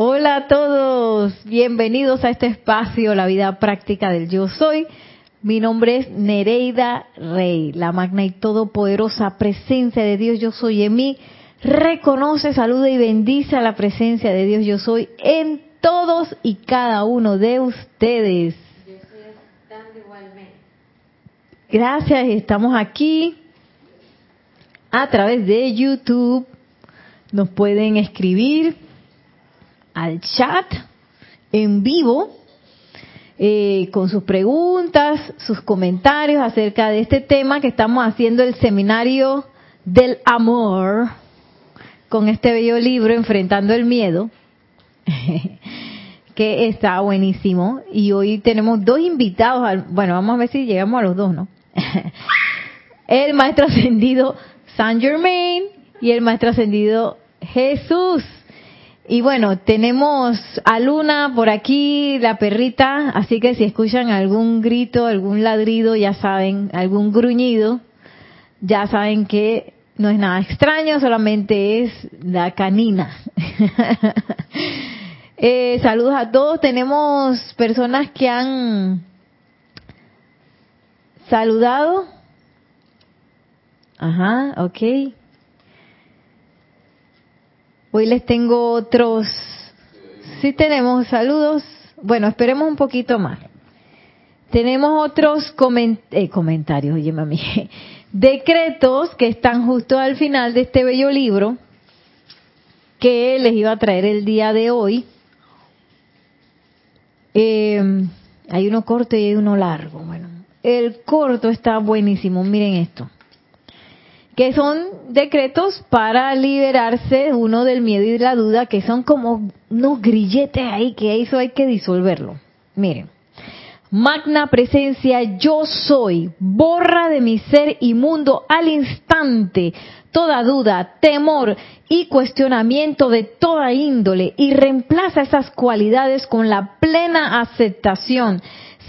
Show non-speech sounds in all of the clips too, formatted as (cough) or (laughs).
Hola a todos, bienvenidos a este espacio, la vida práctica del yo soy. Mi nombre es Nereida Rey, la magna y todopoderosa presencia de Dios yo soy en mí. Reconoce, saluda y bendice a la presencia de Dios yo soy en todos y cada uno de ustedes. Gracias, estamos aquí a través de YouTube. Nos pueden escribir al chat en vivo eh, con sus preguntas, sus comentarios acerca de este tema que estamos haciendo el seminario del amor con este bello libro Enfrentando el Miedo, (laughs) que está buenísimo. Y hoy tenemos dos invitados, bueno, vamos a ver si llegamos a los dos, ¿no? (laughs) el maestro ascendido Saint Germain y el maestro ascendido Jesús. Y bueno, tenemos a Luna por aquí, la perrita, así que si escuchan algún grito, algún ladrido, ya saben, algún gruñido, ya saben que no es nada extraño, solamente es la canina. (laughs) eh, saludos a todos, tenemos personas que han saludado. Ajá, ok. Hoy les tengo otros. Sí tenemos saludos. Bueno, esperemos un poquito más. Tenemos otros eh, comentarios, oye mami, (laughs) decretos que están justo al final de este bello libro que les iba a traer el día de hoy. Eh, hay uno corto y hay uno largo. Bueno, el corto está buenísimo. Miren esto que son decretos para liberarse uno del miedo y de la duda, que son como unos grilletes ahí, que eso hay que disolverlo. Miren, magna presencia yo soy, borra de mi ser inmundo al instante toda duda, temor y cuestionamiento de toda índole y reemplaza esas cualidades con la plena aceptación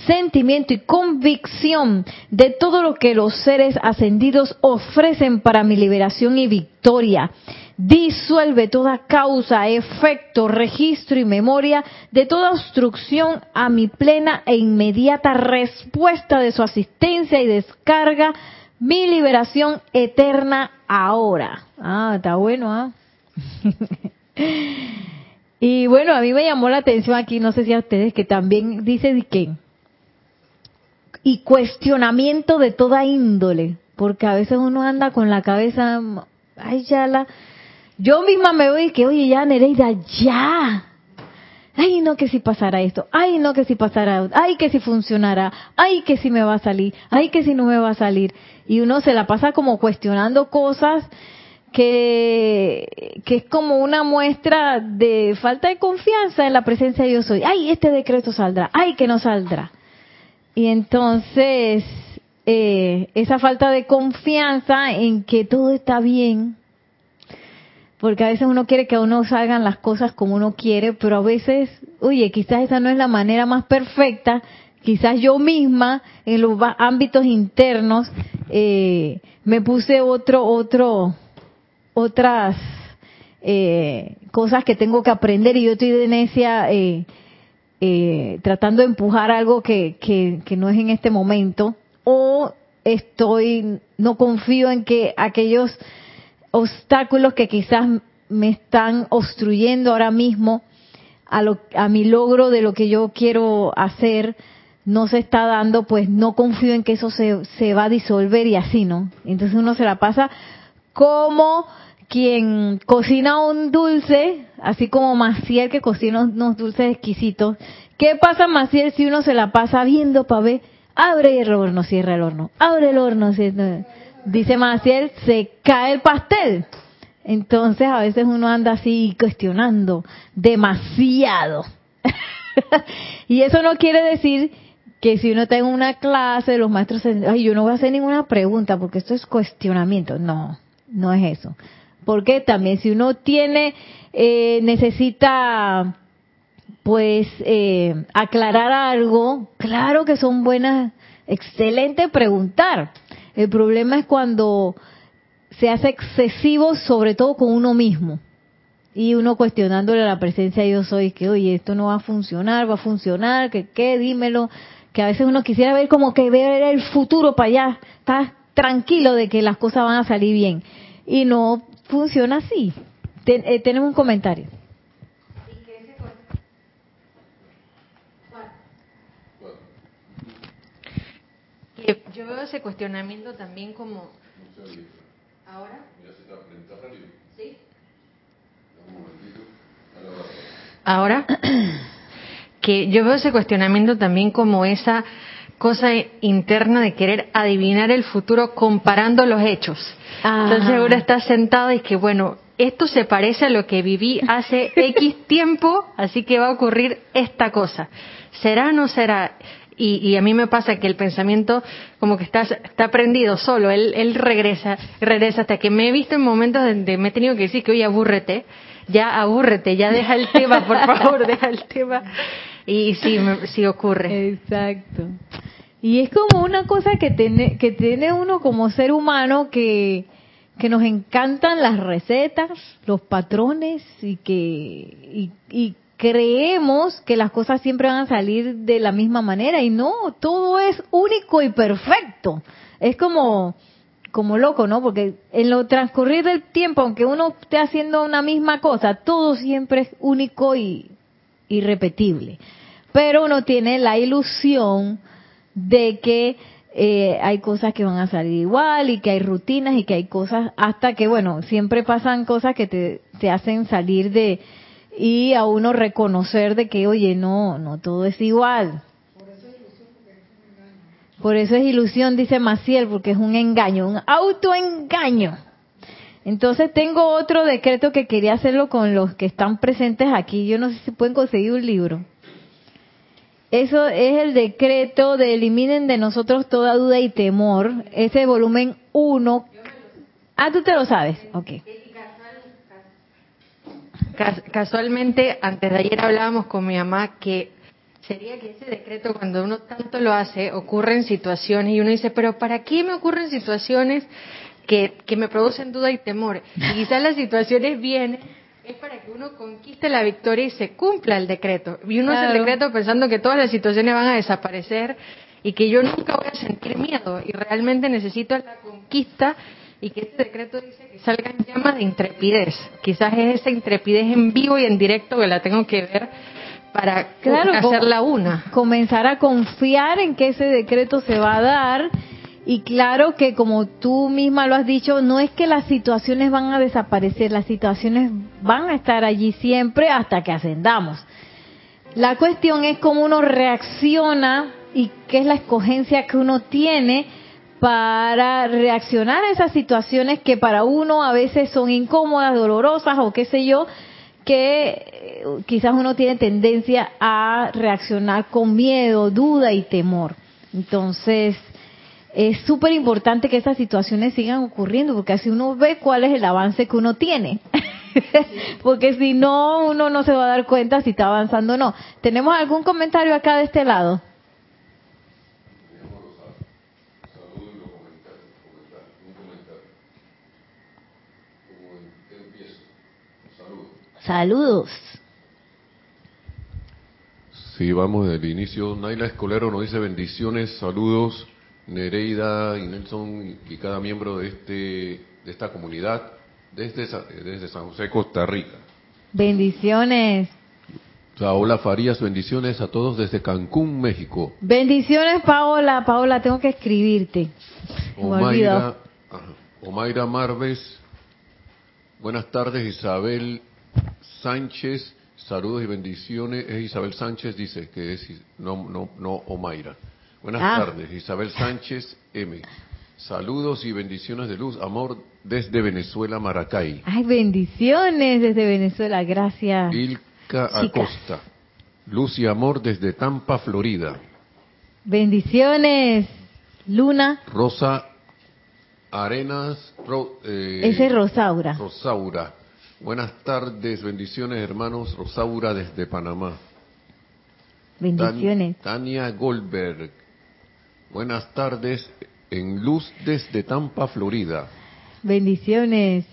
sentimiento y convicción de todo lo que los seres ascendidos ofrecen para mi liberación y victoria. Disuelve toda causa, efecto, registro y memoria de toda obstrucción a mi plena e inmediata respuesta de su asistencia y descarga mi liberación eterna ahora. Ah, está bueno, ¿ah? (laughs) y bueno, a mí me llamó la atención aquí, no sé si a ustedes, que también dice que y cuestionamiento de toda índole, porque a veces uno anda con la cabeza, ay, ya la, yo misma me voy y que, oye, ya Nereida, ya, ay, no que si pasara esto, ay, no que si pasara, ay, que si funcionara, ay, que si me va a salir, ay, que si no me va a salir, y uno se la pasa como cuestionando cosas que, que es como una muestra de falta de confianza en la presencia de yo soy, ay, este decreto saldrá, ay, que no saldrá. Y entonces, eh, esa falta de confianza en que todo está bien, porque a veces uno quiere que a uno salgan las cosas como uno quiere, pero a veces, oye, quizás esa no es la manera más perfecta, quizás yo misma en los ámbitos internos eh, me puse otro, otro, otras eh, cosas que tengo que aprender y yo estoy de necia eh, eh, tratando de empujar algo que, que, no es en este momento, o estoy, no confío en que aquellos obstáculos que quizás me están obstruyendo ahora mismo a, lo, a mi logro de lo que yo quiero hacer, no se está dando, pues no confío en que eso se, se va a disolver y así, ¿no? Entonces uno se la pasa como quien cocina un dulce, así como Maciel que cocina unos dulces exquisitos. ¿Qué pasa, Maciel, si uno se la pasa viendo para ver? Abre el horno, cierra el horno, abre el horno, cierra. Dice Maciel, se cae el pastel. Entonces a veces uno anda así cuestionando demasiado. (laughs) y eso no quiere decir que si uno está en una clase, los maestros, ay, yo no voy a hacer ninguna pregunta porque esto es cuestionamiento. No, no es eso. Porque también si uno tiene, eh, necesita pues eh, aclarar algo, claro que son buenas, excelente preguntar. El problema es cuando se hace excesivo, sobre todo con uno mismo. y uno cuestionándole la presencia yo soy que oye esto no va a funcionar va a funcionar que qué dímelo que a veces uno quisiera ver como que ver el futuro para allá estás tranquilo de que las cosas van a salir bien y no funciona así. Eh, tenemos un comentario. Yo veo ese cuestionamiento también como ahora ahora que yo veo ese cuestionamiento también como esa cosa interna de querer adivinar el futuro comparando los hechos. Entonces ahora está sentado y que bueno, esto se parece a lo que viví hace (laughs) X tiempo, así que va a ocurrir esta cosa. ¿Será o no será? Y, a mí me pasa que el pensamiento como que está, está prendido solo, él, él regresa, regresa hasta que me he visto en momentos donde me he tenido que decir que oye, abúrrete, ya abúrrete, ya deja el tema, por favor, deja el tema. Y sí, sí ocurre. Exacto. Y es como una cosa que tiene, que tiene uno como ser humano que, que nos encantan las recetas, los patrones y que y, y creemos que las cosas siempre van a salir de la misma manera y no, todo es único y perfecto. Es como como loco, ¿no? Porque en lo transcurrir del tiempo, aunque uno esté haciendo una misma cosa, todo siempre es único y irrepetible. Pero uno tiene la ilusión de que eh, hay cosas que van a salir igual y que hay rutinas y que hay cosas hasta que, bueno, siempre pasan cosas que te, te hacen salir de, y a uno reconocer de que, oye, no, no todo es igual. Por eso es ilusión, dice Maciel, porque es un engaño, un autoengaño. Entonces tengo otro decreto que quería hacerlo con los que están presentes aquí. Yo no sé si pueden conseguir un libro. Eso es el decreto de eliminen de nosotros toda duda y temor. Ese volumen 1. Ah, tú te lo sabes. Ok. Casualmente, antes de ayer hablábamos con mi mamá que sería que ese decreto, cuando uno tanto lo hace, ocurre en situaciones y uno dice, pero ¿para qué me ocurren situaciones que, que me producen duda y temor? Y quizás las situaciones vienen es para que uno conquiste la victoria y se cumpla el decreto. Y uno hace el decreto pensando que todas las situaciones van a desaparecer y que yo nunca voy a sentir miedo y realmente necesito la conquista y que este decreto dice que salgan llamas de intrepidez. Quizás es esa intrepidez en vivo y en directo que la tengo que ver para claro, hacerla una. Comenzar a confiar en que ese decreto se va a dar y claro que como tú misma lo has dicho, no es que las situaciones van a desaparecer, las situaciones van a estar allí siempre hasta que ascendamos. La cuestión es cómo uno reacciona y qué es la escogencia que uno tiene para reaccionar a esas situaciones que para uno a veces son incómodas, dolorosas o qué sé yo, que eh, quizás uno tiene tendencia a reaccionar con miedo, duda y temor. Entonces, es súper importante que esas situaciones sigan ocurriendo, porque así uno ve cuál es el avance que uno tiene. (laughs) porque si no, uno no se va a dar cuenta si está avanzando o no. ¿Tenemos algún comentario acá de este lado? Saludos. Sí, vamos del inicio. Naila Escolero nos dice bendiciones, saludos, Nereida y Nelson y cada miembro de este de esta comunidad desde, desde San José, Costa Rica. Bendiciones. Paola Farías, bendiciones a todos desde Cancún, México. Bendiciones, Paola. Paola, tengo que escribirte. Omaira, Omaira Marves, buenas tardes, Isabel Sánchez, saludos y bendiciones. Es Isabel Sánchez, dice que es no, no, no Omaira. Buenas ah. tardes, Isabel Sánchez M. Saludos y bendiciones de luz, amor desde Venezuela, Maracay. Ay, bendiciones desde Venezuela, gracias. Ilka Acosta. Luz y amor desde Tampa, Florida. Bendiciones, Luna. Rosa Arenas. Eh, Ese es Rosaura. Rosaura. Buenas tardes, bendiciones hermanos. Rosaura desde Panamá. Bendiciones. Tania Goldberg. Buenas tardes, en luz desde Tampa, Florida. Bendiciones.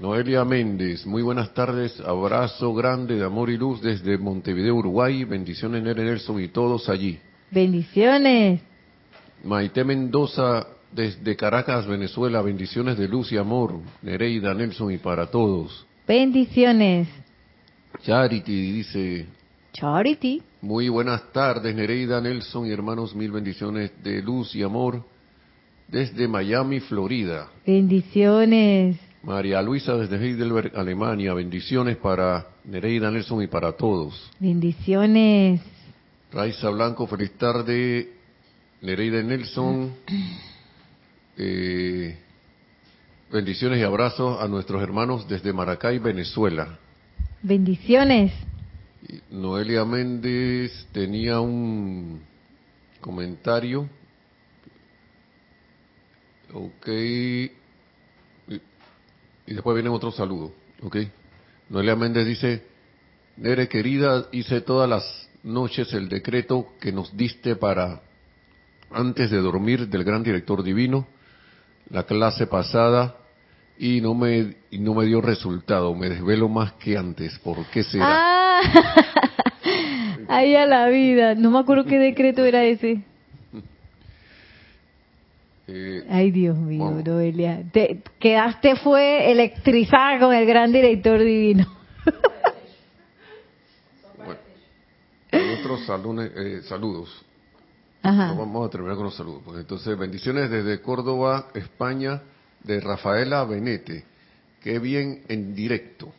Noelia Méndez, muy buenas tardes, abrazo grande de amor y luz desde Montevideo, Uruguay, bendiciones Nere Nelson y todos allí. Bendiciones. Maite Mendoza, desde Caracas, Venezuela, bendiciones de luz y amor, Nereida Nelson y para todos. Bendiciones. Charity dice, Charity. Muy buenas tardes Nereida Nelson y hermanos, mil bendiciones de luz y amor desde Miami, Florida. Bendiciones. María Luisa desde Heidelberg, Alemania. Bendiciones para Nereida Nelson y para todos. Bendiciones. Raiza Blanco, feliz tarde. Nereida Nelson. Eh, bendiciones y abrazos a nuestros hermanos desde Maracay, Venezuela. Bendiciones. Noelia Méndez tenía un comentario. Ok. Y, y después viene otro saludo. Ok. Noelia Méndez dice, Nere querida, hice todas las noches el decreto que nos diste para antes de dormir del gran director divino, la clase pasada, y no me, y no me dio resultado. Me desvelo más que antes. ¿Por qué será? Ah, (laughs) ahí a la vida. No me acuerdo qué decreto era ese. Eh, Ay, Dios mío. Noelia. Te quedaste fue electrizada con el gran director divino. bueno, otros eh, saludos. Ajá. No, vamos a terminar con los saludos. Pues entonces, bendiciones desde Córdoba, España, de Rafaela Benete. Qué bien en directo.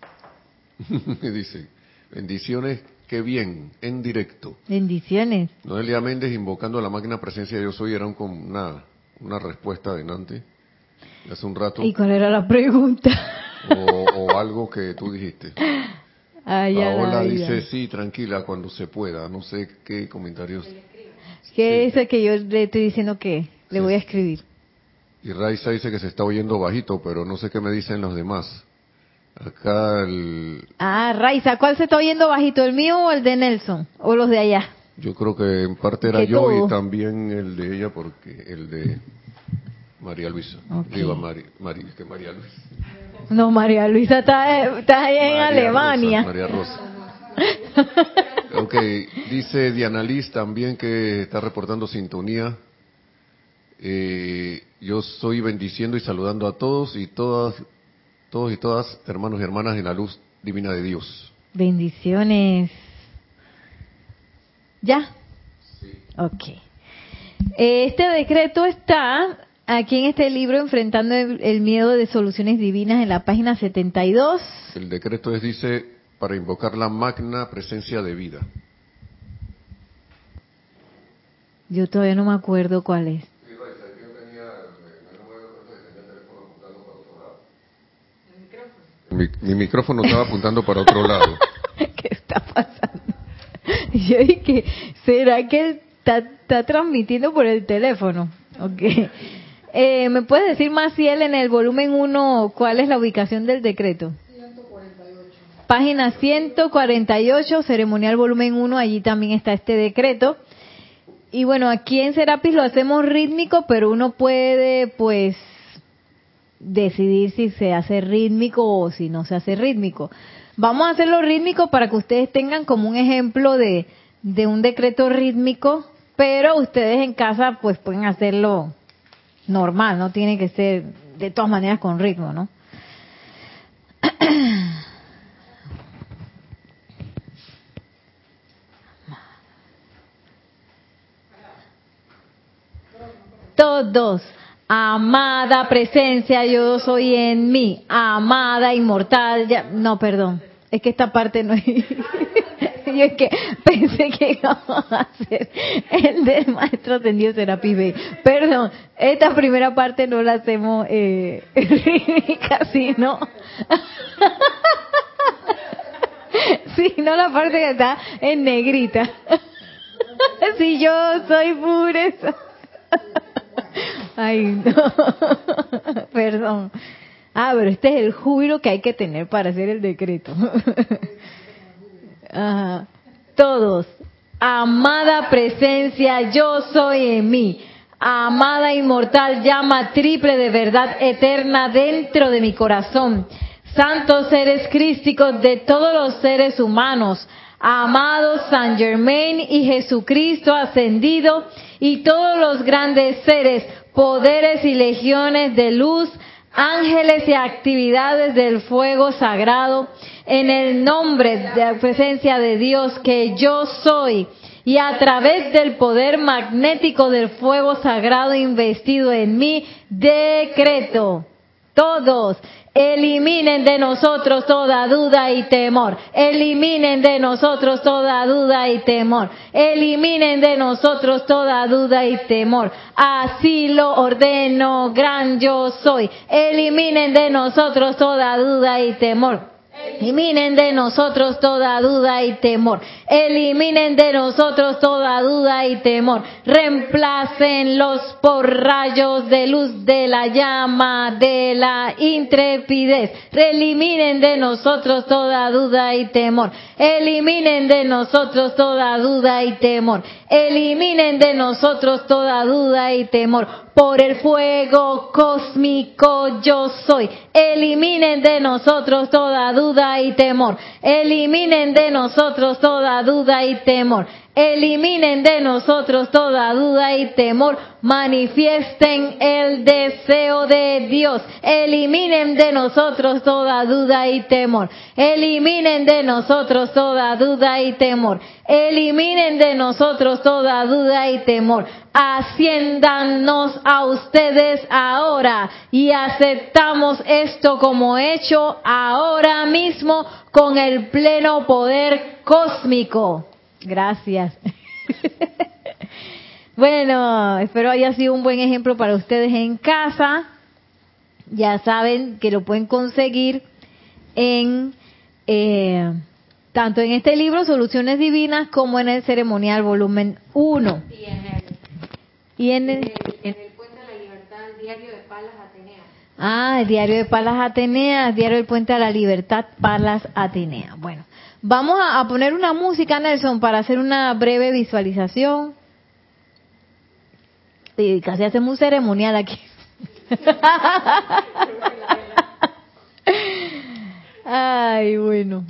(laughs) Dice, bendiciones, qué bien en directo. Bendiciones. Noelia Méndez invocando a la máquina presencia de yo soy era un, con una, una respuesta adelante hace un rato ¿Y cuál era la pregunta? o, o algo que tú dijiste. (laughs) Ay, Paola vida. dice sí, tranquila, cuando se pueda. No sé qué comentarios. ¿Qué Sí. es que yo le estoy diciendo que le Sí. voy a escribir? Y Raiza dice que se está oyendo bajito, pero no sé qué me dicen los demás. Acá el, Ah, Raiza, ¿cuál se está oyendo bajito, el mío o el de Nelson? ¿O los de allá? yo creo que en parte era yo todo. y también el de ella, porque el de María Luisa. Ok. Digo, Mari, Mari- que María Luisa. No, María Luisa está, está allá en María Alemania. Rosa, María Rosa. Ok, dice Diana Liz también que está reportando sintonía. Eh, yo soy bendiciendo y saludando a todos y todas, todos y todas, hermanos y hermanas en la luz divina de Dios. Bendiciones. ¿Ya? Ok. Eh, Este decreto está aquí en este libro, Enfrentando el el miedo de soluciones divinas, en la página 72. El decreto es, dice, para invocar la magna presencia de vida. Yo todavía no me acuerdo cuál es. Mi, mi micrófono estaba apuntando para otro lado. (laughs) ¿Qué está pasando? (laughs) Yo dije, ¿será que él está, está transmitiendo por el teléfono? Ok. Eh, ¿Me puedes decir más si él en el volumen 1 cuál es la ubicación del decreto? 148. Página 148, ceremonial volumen 1, allí también está este decreto. Y bueno, aquí en Serapis lo hacemos rítmico, pero uno puede pues decidir si se hace rítmico o si no se hace rítmico. Vamos a hacerlo rítmico para que ustedes tengan como un ejemplo de, un decreto rítmico, pero ustedes en casa pues pueden hacerlo normal, no tiene que ser de todas maneras con ritmo, ¿no? (clears throat) Todos. Amada presencia, yo soy en mí. Amada inmortal. Ya, no, perdón. Es que esta parte no es. (laughs) yo es que pensé que íbamos a hacer el del maestro ascendido Serapis Bey. Perdón, esta primera parte no la hacemos eh, (laughs) rítmica, sino. sino (laughs) la parte que está en negrita. si yo soy pureza. Ay, no. (laughs) Perdón. Ah, pero este es el júbilo que hay que tener para hacer el decreto. (laughs) Todos. Amada presencia, yo soy en mí. Amada inmortal llama triple de verdad eterna dentro de mi corazón. santos seres crísticos de todos los seres humanos, amados San Germain y Jesucristo ascendido y todos los grandes seres, poderes y legiones de luz, ángeles y actividades del fuego sagrado, en el nombre de la presencia de Dios que yo soy y a través del poder magnético del fuego sagrado investido en mí, decreto. Todos Eliminen de nosotros toda duda y temor. Eliminen de nosotros toda duda y temor. Eliminen de nosotros toda duda y temor. Así lo ordeno, gran yo soy. Eliminen de nosotros toda duda y temor. Eliminen de nosotros toda duda y temor. Eliminen de nosotros toda duda y temor. Reemplácenlos por rayos de luz de la llama de la intrepidez. Eliminen de nosotros toda duda y temor. Eliminen de nosotros toda duda y temor. Eliminen de nosotros toda duda y temor por el fuego cósmico yo soy. Eliminen de nosotros toda duda y temor. Eliminen de nosotros toda duda y temor. Eliminen de nosotros toda duda y temor. Manifiesten el deseo de Dios. Eliminen de nosotros toda duda y temor. Eliminen de nosotros toda duda y temor. Eliminen de nosotros toda duda y temor. Asciéndanos a ustedes ahora y aceptamos esto como hecho ahora mismo con el pleno poder cósmico. Gracias. bueno, espero haya sido un buen ejemplo para ustedes en casa. Ya saben que lo pueden conseguir en eh, tanto en este libro Soluciones Divinas como en el ceremonial volumen 1. Y en el, en el, Puente de la Libertad, diario de Palas Atenea. Ah, el diario de Palas Atenea, diario del Puente de la Libertad, Palas Atenea. Bueno, Vamos a, poner una música, Nelson, para hacer una breve visualización. Y casi hacemos un ceremonial aquí. (laughs) Ay, bueno.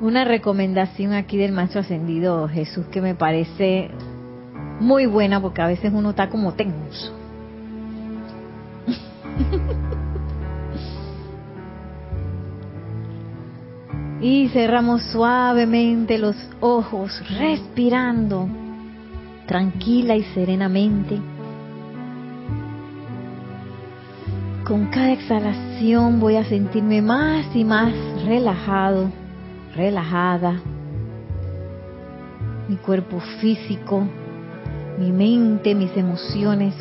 Una recomendación aquí del Maestro Ascendido Jesús que me parece muy buena porque a veces uno está como tenso. Y cerramos suavemente los ojos, respirando tranquila y serenamente. Con cada exhalación voy a sentirme más y más relajado, relajada. Mi cuerpo físico, mi mente, mis emociones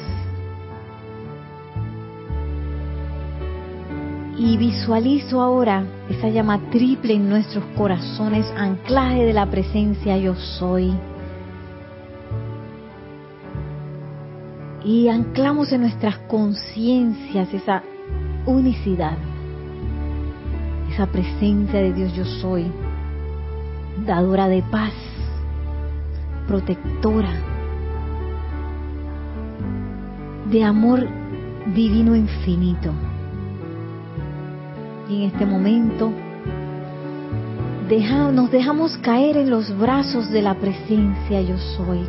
y visualizo ahora esa llama triple en nuestros corazones, anclaje de la presencia yo soy. Y anclamos en nuestras conciencias esa unicidad, esa presencia de Dios yo soy, dadora de paz, protectora, de amor divino infinito y en este momento nos dejamos caer en los brazos de la presencia yo soy.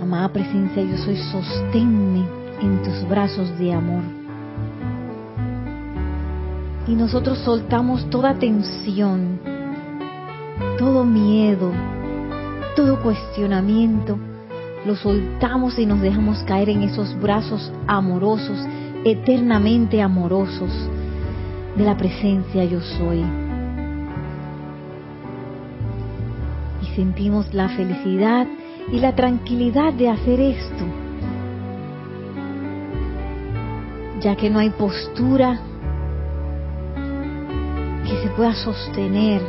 Amada presencia yo soy, sosténme en tus brazos de amor. Y nosotros soltamos toda tensión, todo miedo, todo cuestionamiento, lo soltamos y nos dejamos caer en esos brazos amorosos eternamente amorosos de la presencia yo soy. Y sentimos la felicidad y la tranquilidad de hacer esto, ya que no hay postura que se pueda sostener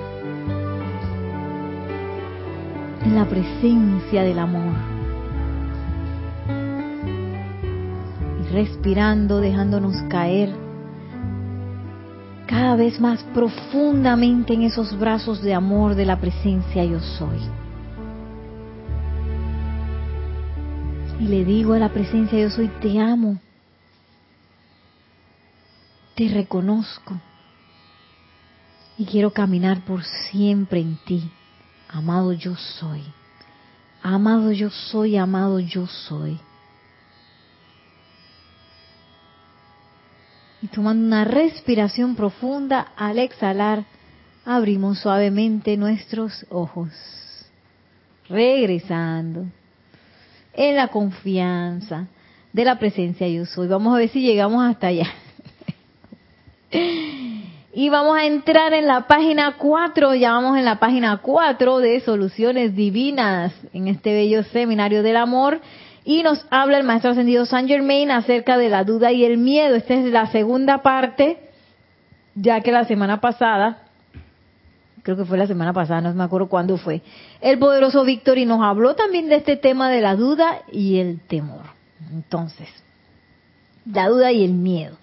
en la presencia del amor. Respirando, dejándonos caer cada vez más profundamente en esos brazos de amor de la presencia yo soy. Y le digo a la presencia yo soy, te amo, te reconozco y quiero caminar por siempre en ti. Amado yo soy. Amado yo soy, amado yo soy. Y tomando una respiración profunda, al exhalar, abrimos suavemente nuestros ojos. Regresando en la confianza de la presencia yo soy. Vamos a ver si llegamos hasta allá. (laughs) Y vamos a entrar en la página 4, ya vamos en la página 4 de Soluciones Divinas, en este bello seminario del amor. Y nos habla el Maestro Ascendido San Germain acerca de la duda y el miedo. Esta es la segunda parte, ya que la semana pasada, creo que fue la semana pasada, no me acuerdo cuándo fue, el poderoso Víctor y nos habló también de este tema de la duda y el temor. Entonces, la duda y el miedo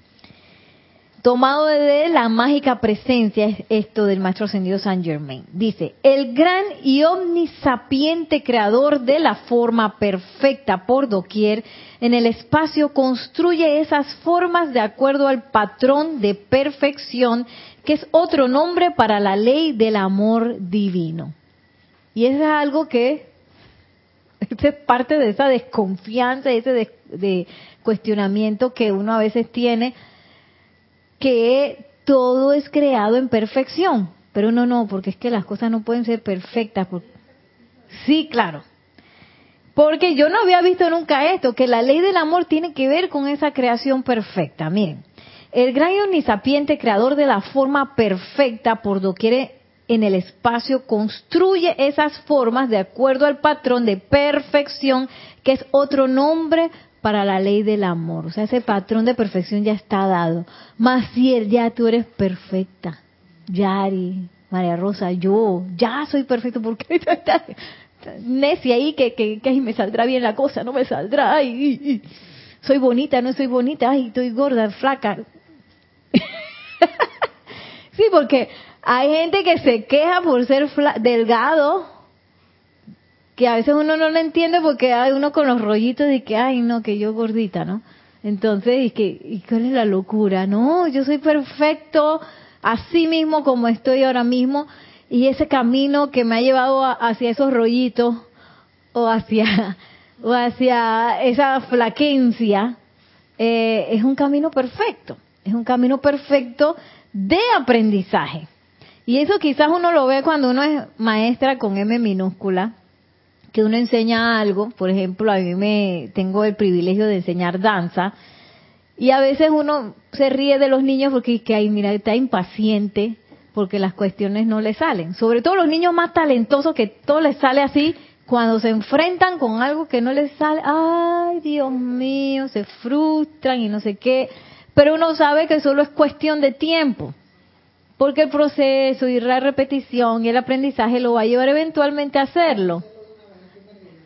tomado de la mágica presencia es esto del maestro ascendido San Germain. Dice, el gran y omnisapiente creador de la forma perfecta por doquier en el espacio construye esas formas de acuerdo al patrón de perfección que es otro nombre para la ley del amor divino. Y eso es algo que es parte de esa desconfianza, ese de cuestionamiento que uno a veces tiene que todo es creado en perfección. Pero no, no, porque es que las cosas no pueden ser perfectas. Sí, claro. Porque yo no había visto nunca esto, que la ley del amor tiene que ver con esa creación perfecta. Miren, el gran y omnisapiente creador de la forma perfecta por doquier en el espacio construye esas formas de acuerdo al patrón de perfección que es otro nombre para la ley del amor. O sea, ese patrón de perfección ya está dado. Maciel, ya tú eres perfecta. Yari, María Rosa, yo, ya soy perfecto. porque qué (laughs) necia ahí que, que, que me saldrá bien la cosa? No me saldrá. Ay, soy bonita, no soy bonita. Ay, estoy gorda, flaca. (laughs) sí, porque hay gente que se queja por ser delgado que a veces uno no lo entiende porque hay uno con los rollitos de que, ay, no, que yo gordita, ¿no? Entonces, ¿y, que, ¿y cuál es la locura? No, yo soy perfecto así mismo como estoy ahora mismo y ese camino que me ha llevado hacia esos rollitos o hacia, o hacia esa flaquencia eh, es un camino perfecto, es un camino perfecto de aprendizaje. Y eso quizás uno lo ve cuando uno es maestra con M minúscula, que uno enseña algo, por ejemplo, a mí me tengo el privilegio de enseñar danza y a veces uno se ríe de los niños porque es que ay, mira, está impaciente porque las cuestiones no le salen. Sobre todo los niños más talentosos que todo les sale así, cuando se enfrentan con algo que no les sale, ay, Dios mío, se frustran y no sé qué. Pero uno sabe que solo es cuestión de tiempo, porque el proceso y la repetición y el aprendizaje lo va a llevar eventualmente a hacerlo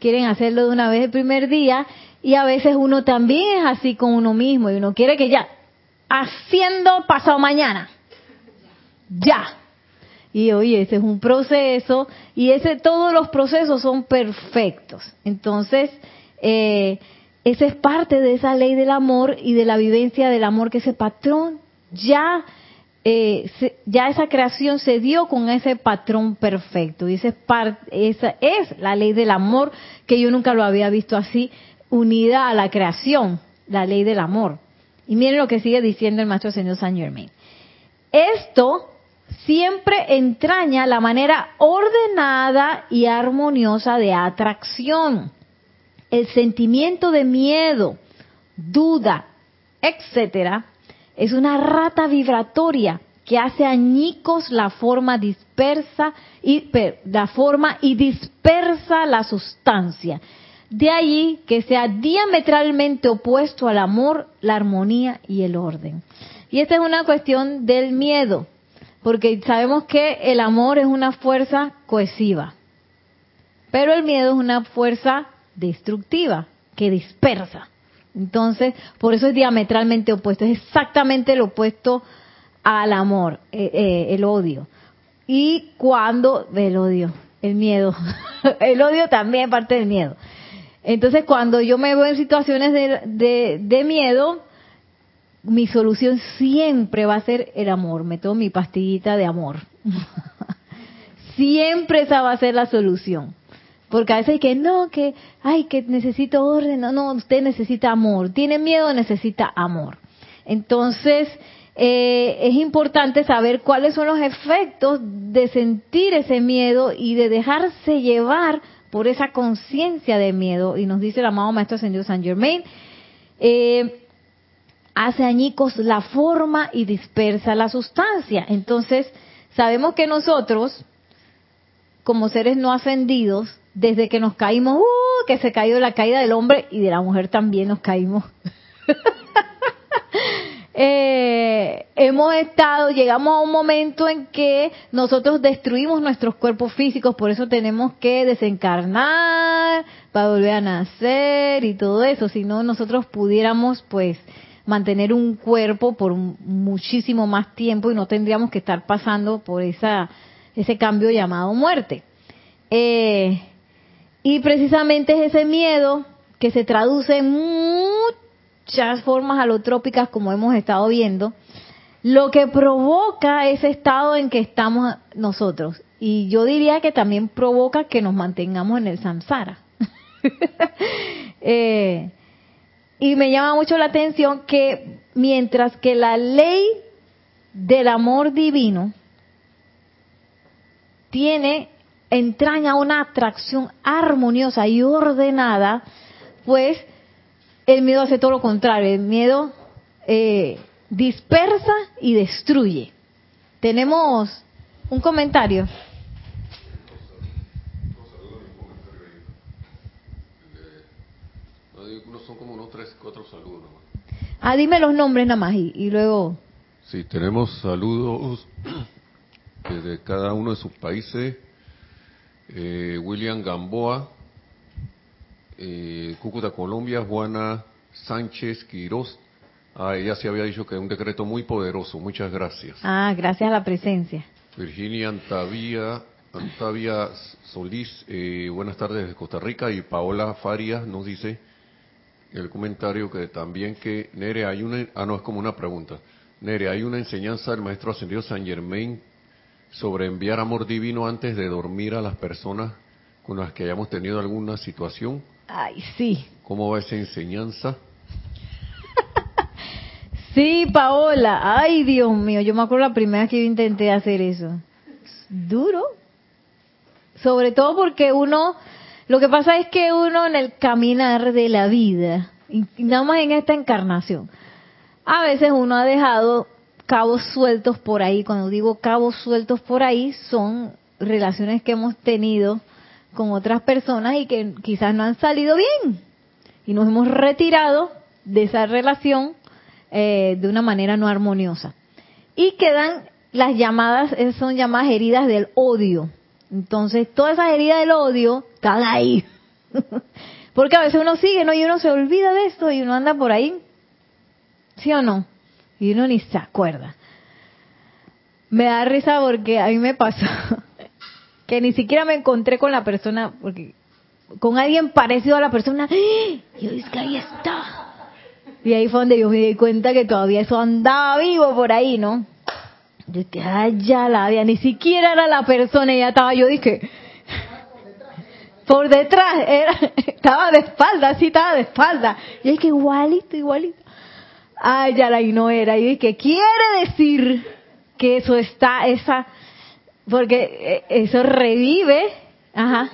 quieren hacerlo de una vez el primer día y a veces uno también es así con uno mismo y uno quiere que ya, haciendo pasado mañana, ya. Y oye, ese es un proceso y ese todos los procesos son perfectos. Entonces, eh, esa es parte de esa ley del amor y de la vivencia del amor que ese patrón ya eh, ya esa creación se dio con ese patrón perfecto. Y esa es, la ley del amor, que yo nunca lo había visto así, unida a la creación, la ley del amor. Y miren lo que sigue diciendo el maestro señor Saint Germain. Esto siempre entraña la manera ordenada y armoniosa de atracción. El sentimiento de miedo, duda, etcétera, es una rata vibratoria que hace añicos la forma dispersa y la forma y dispersa la sustancia. De allí que sea diametralmente opuesto al amor, la armonía y el orden. Y esta es una cuestión del miedo, porque sabemos que el amor es una fuerza cohesiva, pero el miedo es una fuerza destructiva que dispersa. Entonces, por eso es diametralmente opuesto, es exactamente lo opuesto al amor, eh, eh, el odio. Y cuando, el odio, el miedo, (laughs) el odio también parte del miedo. Entonces, cuando yo me veo en situaciones de, de, miedo, mi solución siempre va a ser el amor. Me tomo mi pastillita de amor. (laughs) siempre esa va a ser la solución. Porque a veces hay que no, que, ay, que necesito orden. No, no, usted necesita amor. Tiene miedo, necesita amor. Entonces, eh, es importante saber cuáles son los efectos de sentir ese miedo y de dejarse llevar por esa conciencia de miedo. Y nos dice el amado Maestro Ascendido San Germain, eh, hace añicos la forma y dispersa la sustancia. Entonces, sabemos que nosotros, como seres no ascendidos, desde que nos caímos, uh, que se cayó la caída del hombre y de la mujer también nos caímos. (laughs) eh, hemos estado, llegamos a un momento en que nosotros destruimos nuestros cuerpos físicos, por eso tenemos que desencarnar para volver a nacer y todo eso, si no nosotros pudiéramos pues mantener un cuerpo por muchísimo más tiempo y no tendríamos que estar pasando por esa ese cambio llamado muerte. Eh, y precisamente es ese miedo que se traduce en muchas formas alotrópicas, como hemos estado viendo, lo que provoca ese estado en que estamos nosotros. Y yo diría que también provoca que nos mantengamos en el samsara. (laughs) eh, y me llama mucho la atención que mientras que la ley del amor divino tiene entraña una atracción armoniosa y ordenada, pues el miedo hace todo lo contrario. El miedo eh, dispersa y destruye. Tenemos un comentario. Son como unos tres, cuatro saludos. Ah, dime los nombres nada más y, y luego. Sí, tenemos saludos (clears throat) de cada uno de sus países eh, William Gamboa, eh, Cúcuta, Colombia, Juana Sánchez Quiroz. Ah, ella se había dicho que es un decreto muy poderoso. Muchas gracias. Ah, gracias a la presencia. Virginia Antavia, Antavia Solís, eh, buenas tardes desde Costa Rica. Y Paola Farias nos dice el comentario que también que, Nere, hay una, ah, no, es como una pregunta. Nere, hay una enseñanza del maestro ascendido San Germain sobre enviar amor divino antes de dormir a las personas con las que hayamos tenido alguna situación. Ay, sí. ¿Cómo va esa enseñanza? (laughs) sí, Paola. Ay, Dios mío, yo me acuerdo la primera vez que yo intenté hacer eso. Duro. Sobre todo porque uno, lo que pasa es que uno en el caminar de la vida, y nada más en esta encarnación, a veces uno ha dejado cabos sueltos por ahí. Cuando digo cabos sueltos por ahí, son relaciones que hemos tenido con otras personas y que quizás no han salido bien. Y nos hemos retirado de esa relación eh, de una manera no armoniosa. Y quedan las llamadas, son llamadas heridas del odio. Entonces, todas esas heridas del odio están ahí. (laughs) Porque a veces uno sigue, ¿no? Y uno se olvida de esto y uno anda por ahí. ¿Sí o no? Y uno ni se acuerda. Me da risa porque a mí me pasó (laughs) que ni siquiera me encontré con la persona, porque con alguien parecido a la persona, ¡Ah! yo dije que ahí está. Y ahí fue donde yo me di cuenta que todavía eso andaba vivo por ahí, ¿no? Yo dije, ay, ya la había, ni siquiera era la persona, ya estaba, yo dije, por detrás, era, (laughs) estaba de espalda, sí estaba de espalda. Y dije, igualito, igualito. Ay, ya la no era. Y que quiere decir que eso está, esa, porque eh, eso revive, ajá,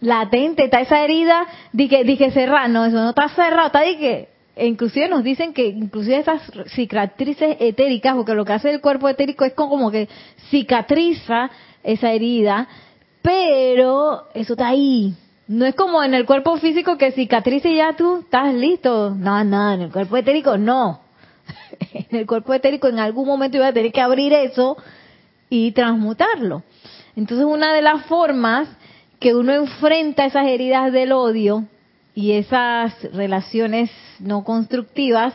latente, está esa herida, dije, dije cerrar, no, eso no está cerrado, está que inclusive nos dicen que inclusive esas cicatrices etéricas, porque lo que hace el cuerpo etérico es como que cicatriza esa herida, pero eso está ahí, no es como en el cuerpo físico que cicatrice y ya tú estás listo. No, no, en el cuerpo etérico no. (laughs) en el cuerpo etérico en algún momento iba a tener que abrir eso y transmutarlo. Entonces una de las formas que uno enfrenta esas heridas del odio y esas relaciones no constructivas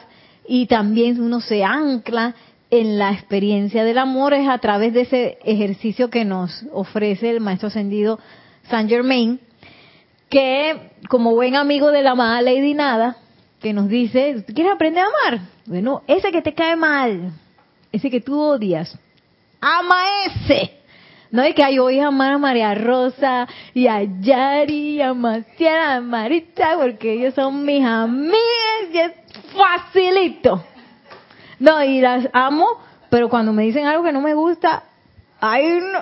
y también uno se ancla en la experiencia del amor es a través de ese ejercicio que nos ofrece el maestro ascendido Saint Germain, que como buen amigo de la amada Lady Nada, que nos dice, ¿quieres aprender a amar? Bueno, ese que te cae mal, ese que tú odias, ama ese. No es que yo voy a amar a María Rosa y a Yari a Maciela, a Marita, porque ellos son mis amigas y es facilito. No, y las amo, pero cuando me dicen algo que no me gusta, ay no,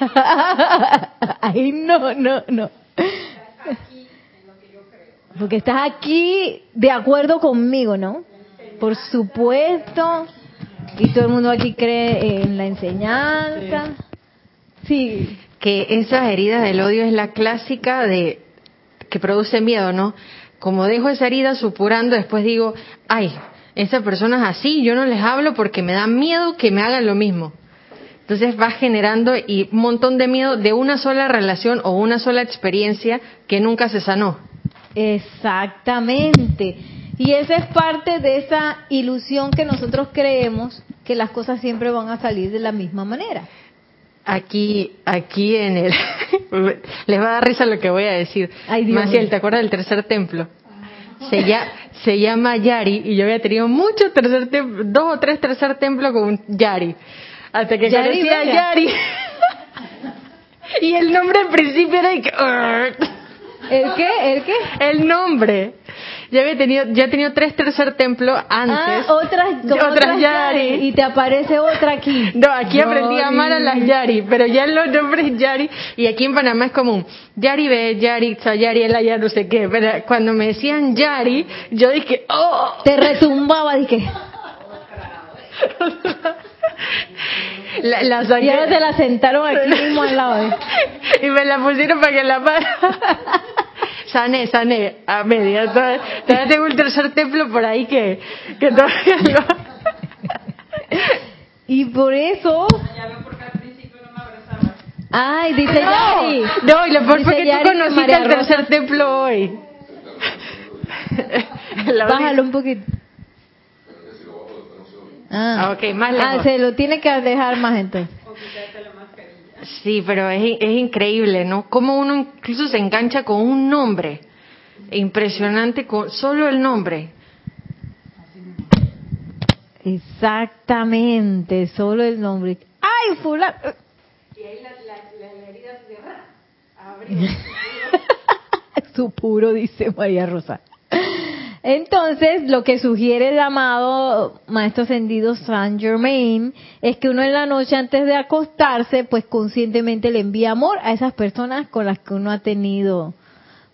(laughs) ay no, no, no. Porque estás aquí de acuerdo conmigo, ¿no? Por supuesto. Y todo el mundo aquí cree en la enseñanza. Sí. Que esas heridas del odio es la clásica de que produce miedo, ¿no? Como dejo esa herida supurando, después digo, ay, esa persona es así, yo no les hablo porque me da miedo que me hagan lo mismo. Entonces va generando y un montón de miedo de una sola relación o una sola experiencia que nunca se sanó. Exactamente. Y esa es parte de esa ilusión que nosotros creemos que las cosas siempre van a salir de la misma manera. Aquí, aquí en el, (laughs) les va a dar risa lo que voy a decir. Ay, Maciel. ¿te acuerdas del tercer templo? Se, ya, se llama Yari y yo había tenido muchos tercer templo, dos o tres tercer templos con Yari. Hasta que Yari conocí a. Yari. (laughs) y el nombre al principio era que, ¿El qué? ¿El qué? el nombre. Ya había tenido, ya he tenido tres tercer templos antes. Ah, otras, otras, otras Yari. Y te aparece otra aquí. No, aquí aprendí a amar a las Yari, pero ya los nombres Yari, y aquí en Panamá es común, Yari B, Yari, Yari, el ya no sé qué, pero cuando me decían Yari, yo dije, oh, Te retumbaba, dije. (laughs) (laughs) la, la Y saqué, ahora te la sentaron aquí mismo al lado. ¿eh? y me la pusieron para que la para. sané, sané, a media, todavía, todavía tengo un tercer templo por ahí que, que todavía no. Y por eso. Ay, dice Yari. No, y lo peor fue que Yari tú conociste el tercer templo hoy. (laughs) Bájalo un poquito. Ah, Ah, ok, más ah, lejos. se lo tiene que dejar más entonces. (laughs) Sí, pero es, es increíble, ¿no? Cómo uno incluso se engancha con un nombre. Impresionante con solo el nombre. Exactamente, solo el nombre. ¡Ay, fulano! (laughs) Su puro, dice María Rosa. Entonces, lo que sugiere el amado Maestro Ascendido Saint Germain es que uno en la noche antes de acostarse, pues conscientemente le envía amor a esas personas con las que uno ha tenido,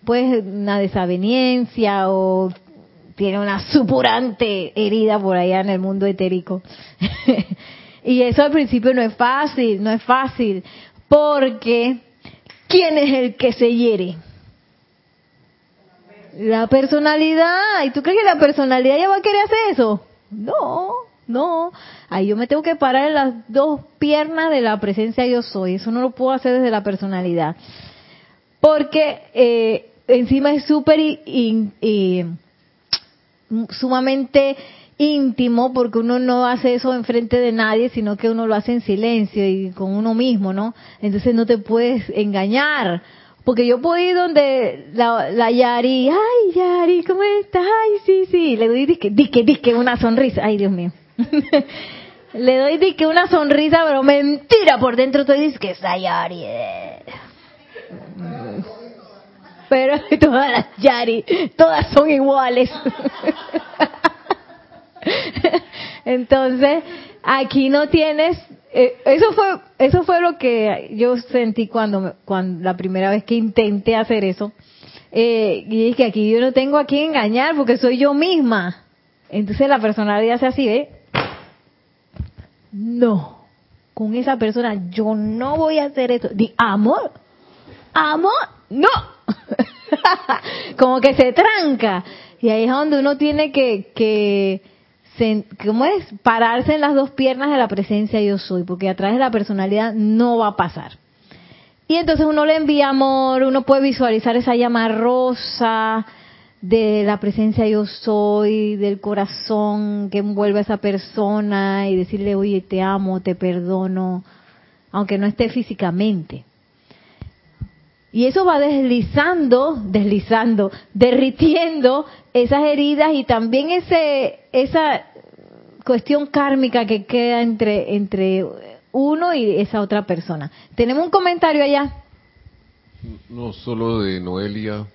pues, una desaveniencia o tiene una supurante herida por allá en el mundo etérico. (laughs) y eso al principio no es fácil, no es fácil, porque ¿quién es el que se hiere? La personalidad. ¿Y tú crees que la personalidad ya va a querer hacer eso? No, no. Ahí yo me tengo que parar en las dos piernas de la presencia yo soy. Eso no lo puedo hacer desde la personalidad. Porque eh, encima es súper sumamente íntimo porque uno no hace eso enfrente de nadie, sino que uno lo hace en silencio y con uno mismo, ¿no? Entonces no te puedes engañar. Porque yo puedo ir donde la, Yari, ay Yari, ¿cómo estás? Ay, sí, sí. Le doy disque, disque, disque una sonrisa. Ay, Dios mío. (laughs) Le doy disque una sonrisa, pero mentira, por dentro estoy disque, esa Yari. eh". Pero (laughs) todas las Yari, todas son iguales. (laughs) Entonces, aquí no tienes, eh, eso fue, eso fue lo que yo sentí cuando, cuando la primera vez que intenté hacer eso. Eh, y dije que aquí yo no tengo a quién engañar porque soy yo misma. Entonces la personalidad hace así, ¿ve? No, con esa persona yo no voy a hacer esto. Di, amor, amor, no. (laughs) Como que se tranca. Y ahí es donde uno tiene que, que se- ¿cómo es? Pararse en las dos piernas de la presencia yo soy, porque a través de la personalidad no va a pasar. Y entonces uno le envía amor, uno puede visualizar esa llama rosa de la presencia yo soy, del corazón que envuelve a esa persona y decirle, oye, te amo, te perdono, aunque no esté físicamente. Y eso va deslizando, deslizando, derritiendo esas heridas y también ese, esa cuestión kármica que queda entre, entre uno y esa otra persona. Tenemos un comentario allá. No solo de Noelia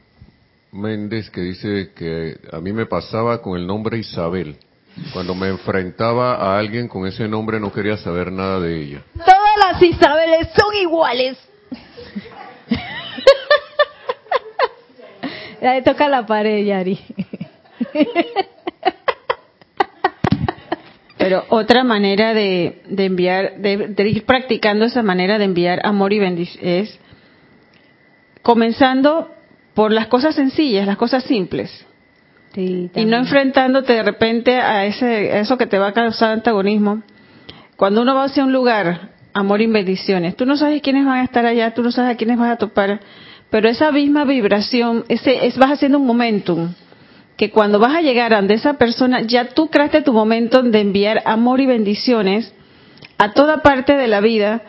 Méndez que dice que a mí me pasaba con el nombre Isabel. Cuando me enfrentaba a alguien con ese nombre no quería saber nada de ella. Todas las Isabeles son iguales. Ya le toca la pared, Yari. Pero otra manera de, enviar, de, ir practicando esa manera de enviar amor y bendición es comenzando por las cosas sencillas, las cosas simples. y no enfrentándote de repente a, ese, eso que te va a causar antagonismo. Cuando uno va hacia un lugar, amor y bendiciones, tú no sabes quiénes van a estar allá, tú no sabes a quiénes vas a topar, pero esa misma vibración, ese, es, vas haciendo un momentum que cuando vas a llegar ante esa persona, ya tú creaste tu momento de enviar amor y bendiciones a toda parte de la vida,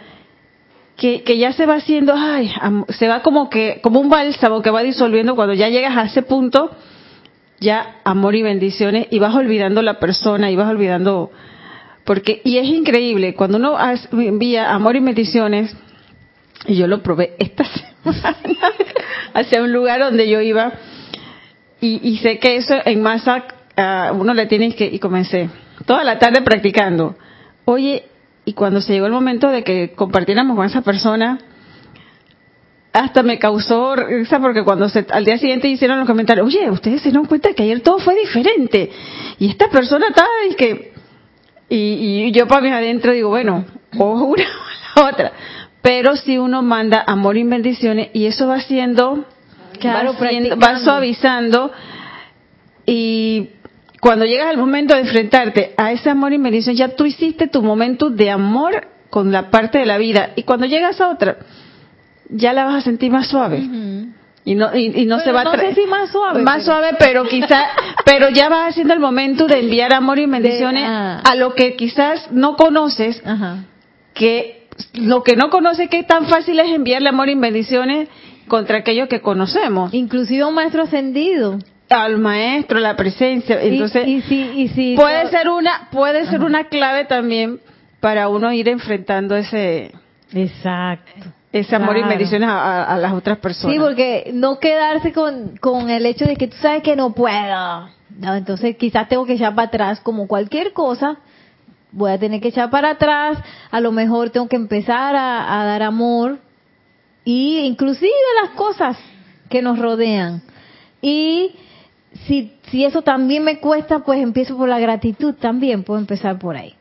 que, que ya se va haciendo, ay, se va como que, como un bálsamo que va disolviendo cuando ya llegas a ese punto, ya amor y bendiciones, y vas olvidando la persona, y vas olvidando, porque, y es increíble, cuando uno envía amor y bendiciones, y yo lo probé esta (laughs) semana, hacia un lugar donde yo iba, y, sé que eso en masa uno le tiene que, y comencé toda la tarde practicando. Oye, y cuando se llegó el momento de que compartiéramos con esa persona, hasta me causó risa porque cuando se, al día siguiente hicieron los comentarios, oye, ustedes se dieron cuenta que ayer todo fue diferente. Y esta persona está y que, y, yo para mí adentro digo, bueno, o una (laughs) o la otra. Pero si uno manda amor y bendiciones y eso va siendo Claro, vas, suavizando y cuando llegas al momento de enfrentarte a ese amor y bendición, ya tú hiciste tu momento de amor con la parte de la vida y cuando llegas a otra, ya la vas a sentir más suave. Y no, y, no se va a sé más suave. Más suave, pero quizás, (laughs) pero ya vas haciendo el momento de enviar amor y bendiciones ah. a lo que quizás no conoces, que lo que no conoces que tan fácil es enviarle amor y bendiciones contra aquello que conocemos. Inclusive un maestro ascendido. Al maestro, la presencia. Entonces, y, puede ser una, puede ser una clave también para uno ir enfrentando ese. Exacto. Ese amor y bendiciones a, las otras personas. Sí, porque no quedarse con, con el hecho de que tú sabes que no puedo. No, entonces quizás tengo que echar para atrás como cualquier cosa. Voy a tener que echar para atrás. A lo mejor tengo que empezar a, a dar amor y inclusive las cosas que nos rodean. Y si, si eso también me cuesta, pues empiezo por la gratitud también, puedo empezar por ahí.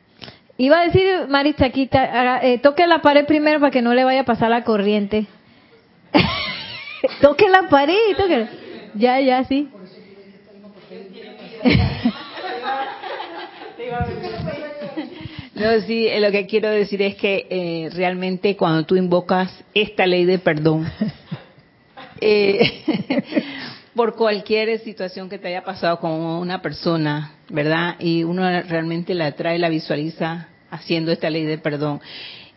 Iba a decir, Marista, aquí, eh, toque la pared primero para que no le vaya a pasar la corriente. (laughs) toque la pared, toque. Ya, ya, sí. No, sí, eh, lo que quiero decir es que eh, realmente cuando tú invocas esta ley de perdón, (laughs) eh, (laughs) por cualquier situación que te haya pasado con una persona, ¿verdad? Y uno realmente la trae, la visualiza haciendo esta ley de perdón.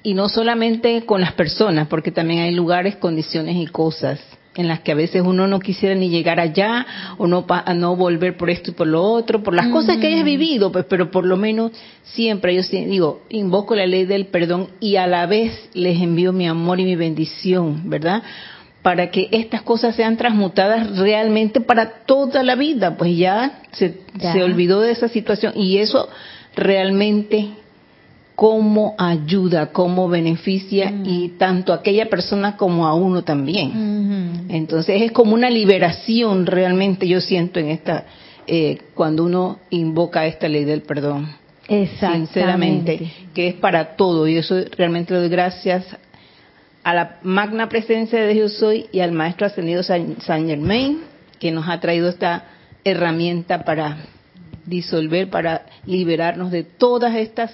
Y no solamente con las personas, porque también hay lugares, condiciones y cosas en las que a veces uno no quisiera ni llegar allá o no no volver por esto y por lo otro, por las cosas que hayas vivido, pues, pero por lo menos siempre yo digo, invoco la ley del perdón y a la vez les envío mi amor y mi bendición, ¿verdad? Para que estas cosas sean transmutadas realmente para toda la vida, pues ya se, se olvidó de esa situación. Y eso realmente cómo ayuda, cómo beneficia y tanto a aquella persona como a uno también. Entonces es como una liberación realmente yo siento en esta eh, cuando uno invoca esta ley del perdón. Sinceramente, que es para todo. Y eso realmente le doy gracias a la magna presencia de Dios soy y al maestro ascendido San, Germain que nos ha traído esta herramienta para disolver, para liberarnos de todas estas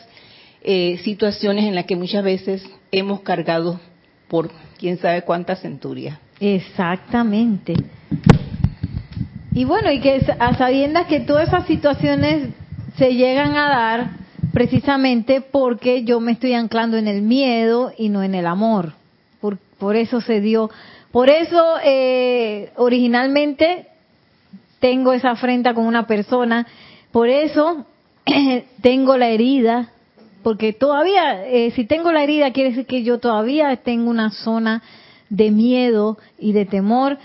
eh, situaciones en las que muchas veces hemos cargado por quién sabe cuántas centurias. Exactamente. Y bueno, y que a sabiendas que todas esas situaciones se llegan a dar precisamente porque yo me estoy anclando en el miedo y no en el amor. Por, eso se dio Por eso, eh, originalmente, tengo esa afrenta con una persona. Por eso, (clears throat) tengo la herida. Porque todavía, eh, si tengo la herida, quiere decir que yo todavía tengo una zona de miedo y de temor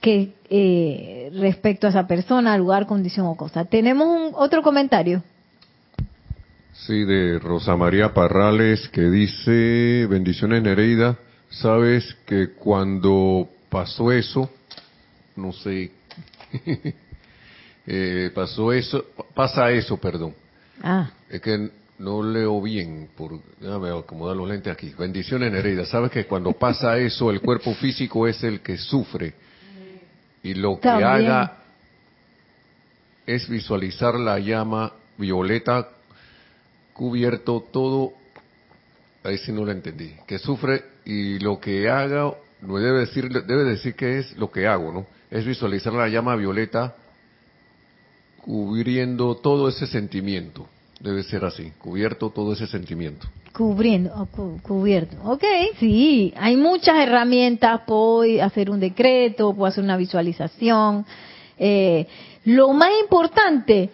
que eh, respecto a esa persona, lugar, condición o cosa. ¿Tenemos un, otro comentario? Sí, de Rosa María Parrales que dice, bendiciones Nereida, sabes que cuando pasó eso, no sé, (laughs) eh, pasó eso, pasa eso, perdón. Ah. Es que no leo bien, por, déjame acomodar los lentes aquí. Bendiciones Nereida, sabes que cuando pasa eso, el cuerpo físico es el que sufre y lo que haga es visualizar la llama violeta cubierto todo, ahí sí no lo entendí, que sufre y lo que haga, no debe decir, debe decir que es lo que hago, ¿no? Es visualizar la llama violeta cubriendo todo ese sentimiento. Debe ser así, cubierto todo ese sentimiento. Cubriendo, cubierto. Ok, sí, hay muchas herramientas, puedo hacer un decreto, puedo hacer una visualización. Eh, lo más importante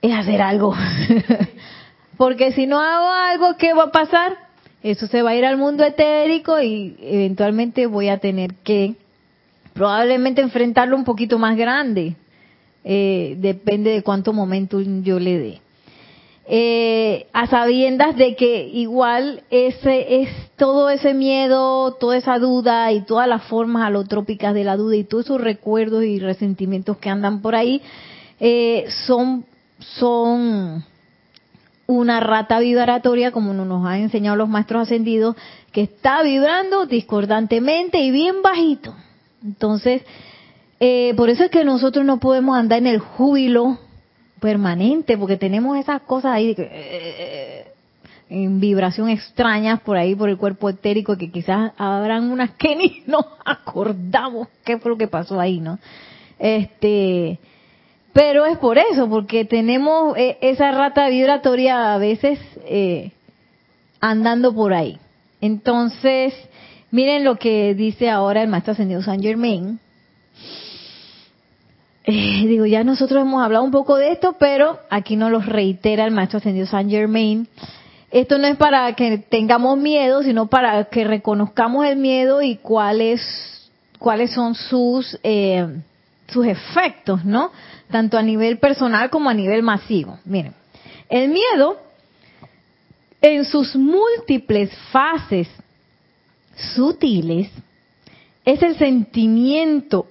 es hacer algo. (laughs) Porque si no hago algo, ¿qué va a pasar? Eso se va a ir al mundo etérico y eventualmente voy a tener que probablemente enfrentarlo un poquito más grande. Eh, depende de cuánto momento yo le dé. Eh, a sabiendas de que igual ese es todo ese miedo, toda esa duda y todas las formas alotrópicas de la duda y todos esos recuerdos y resentimientos que andan por ahí eh, son son una rata vibratoria, como nos han enseñado los maestros ascendidos, que está vibrando discordantemente y bien bajito. Entonces, eh, por eso es que nosotros no podemos andar en el júbilo permanente, porque tenemos esas cosas ahí eh, en vibración extrañas por ahí, por el cuerpo etérico, que quizás habrán unas que ni (laughs) nos acordamos qué fue lo que pasó ahí, ¿no? Este, pero es por eso, porque tenemos eh, esa rata vibratoria a veces eh, andando por ahí. Entonces, miren lo que dice ahora el maestro ascendido San Germain, eh, digo, ya nosotros hemos hablado un poco de esto, pero aquí nos lo reitera el maestro ascendido Saint Germain. Esto no es para que tengamos miedo, sino para que reconozcamos el miedo y cuáles cuáles son sus eh, sus efectos, ¿no? Tanto a nivel personal como a nivel masivo. Miren, el miedo en sus múltiples fases sutiles es el sentimiento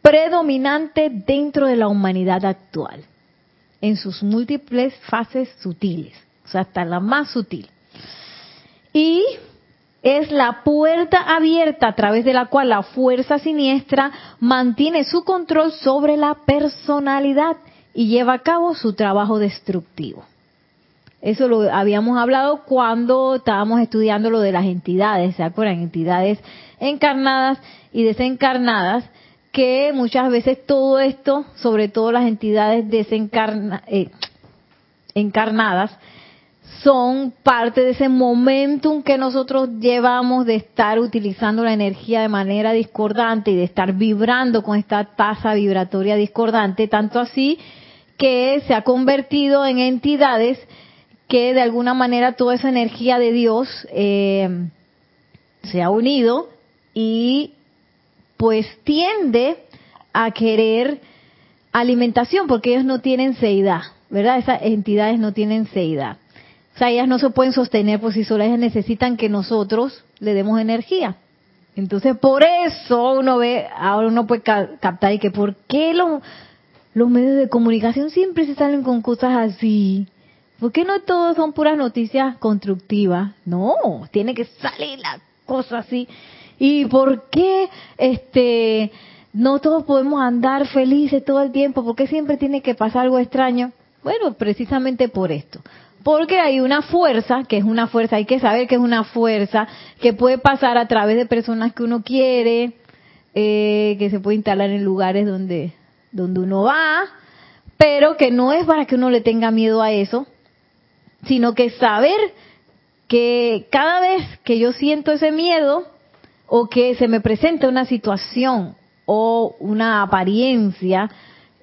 predominante dentro de la humanidad actual, en sus múltiples fases sutiles, o sea, hasta la más sutil. Y es la puerta abierta a través de la cual la fuerza siniestra mantiene su control sobre la personalidad y lleva a cabo su trabajo destructivo. Eso lo habíamos hablado cuando estábamos estudiando lo de las entidades, ¿se acuerdan? Entidades encarnadas y desencarnadas que muchas veces todo esto, sobre todo las entidades desencarnadas, eh, encarnadas, son parte de ese momentum que nosotros llevamos de estar utilizando la energía de manera discordante y de estar vibrando con esta tasa vibratoria discordante, tanto así que se ha convertido en entidades que de alguna manera toda esa energía de Dios eh, se ha unido y pues tiende a querer alimentación porque ellos no tienen seidad, ¿verdad? Esas entidades no tienen seidad. O sea, ellas no se pueden sostener por sí solas, ellas necesitan que nosotros le demos energía. Entonces, por eso uno ve, ahora uno puede captar y que por qué los, los medios de comunicación siempre se salen con cosas así. ¿Por qué no todos son puras noticias constructivas? No, tiene que salir la cosa así. ¿Y por qué este no todos podemos andar felices todo el tiempo? ¿Por qué siempre tiene que pasar algo extraño? Bueno, precisamente por esto. Porque hay una fuerza, que es una fuerza, hay que saber que es una fuerza, que puede pasar a través de personas que uno quiere, eh, que se puede instalar en lugares donde, donde uno va, pero que no es para que uno le tenga miedo a eso, sino que saber que cada vez que yo siento ese miedo, o que se me presente una situación o una apariencia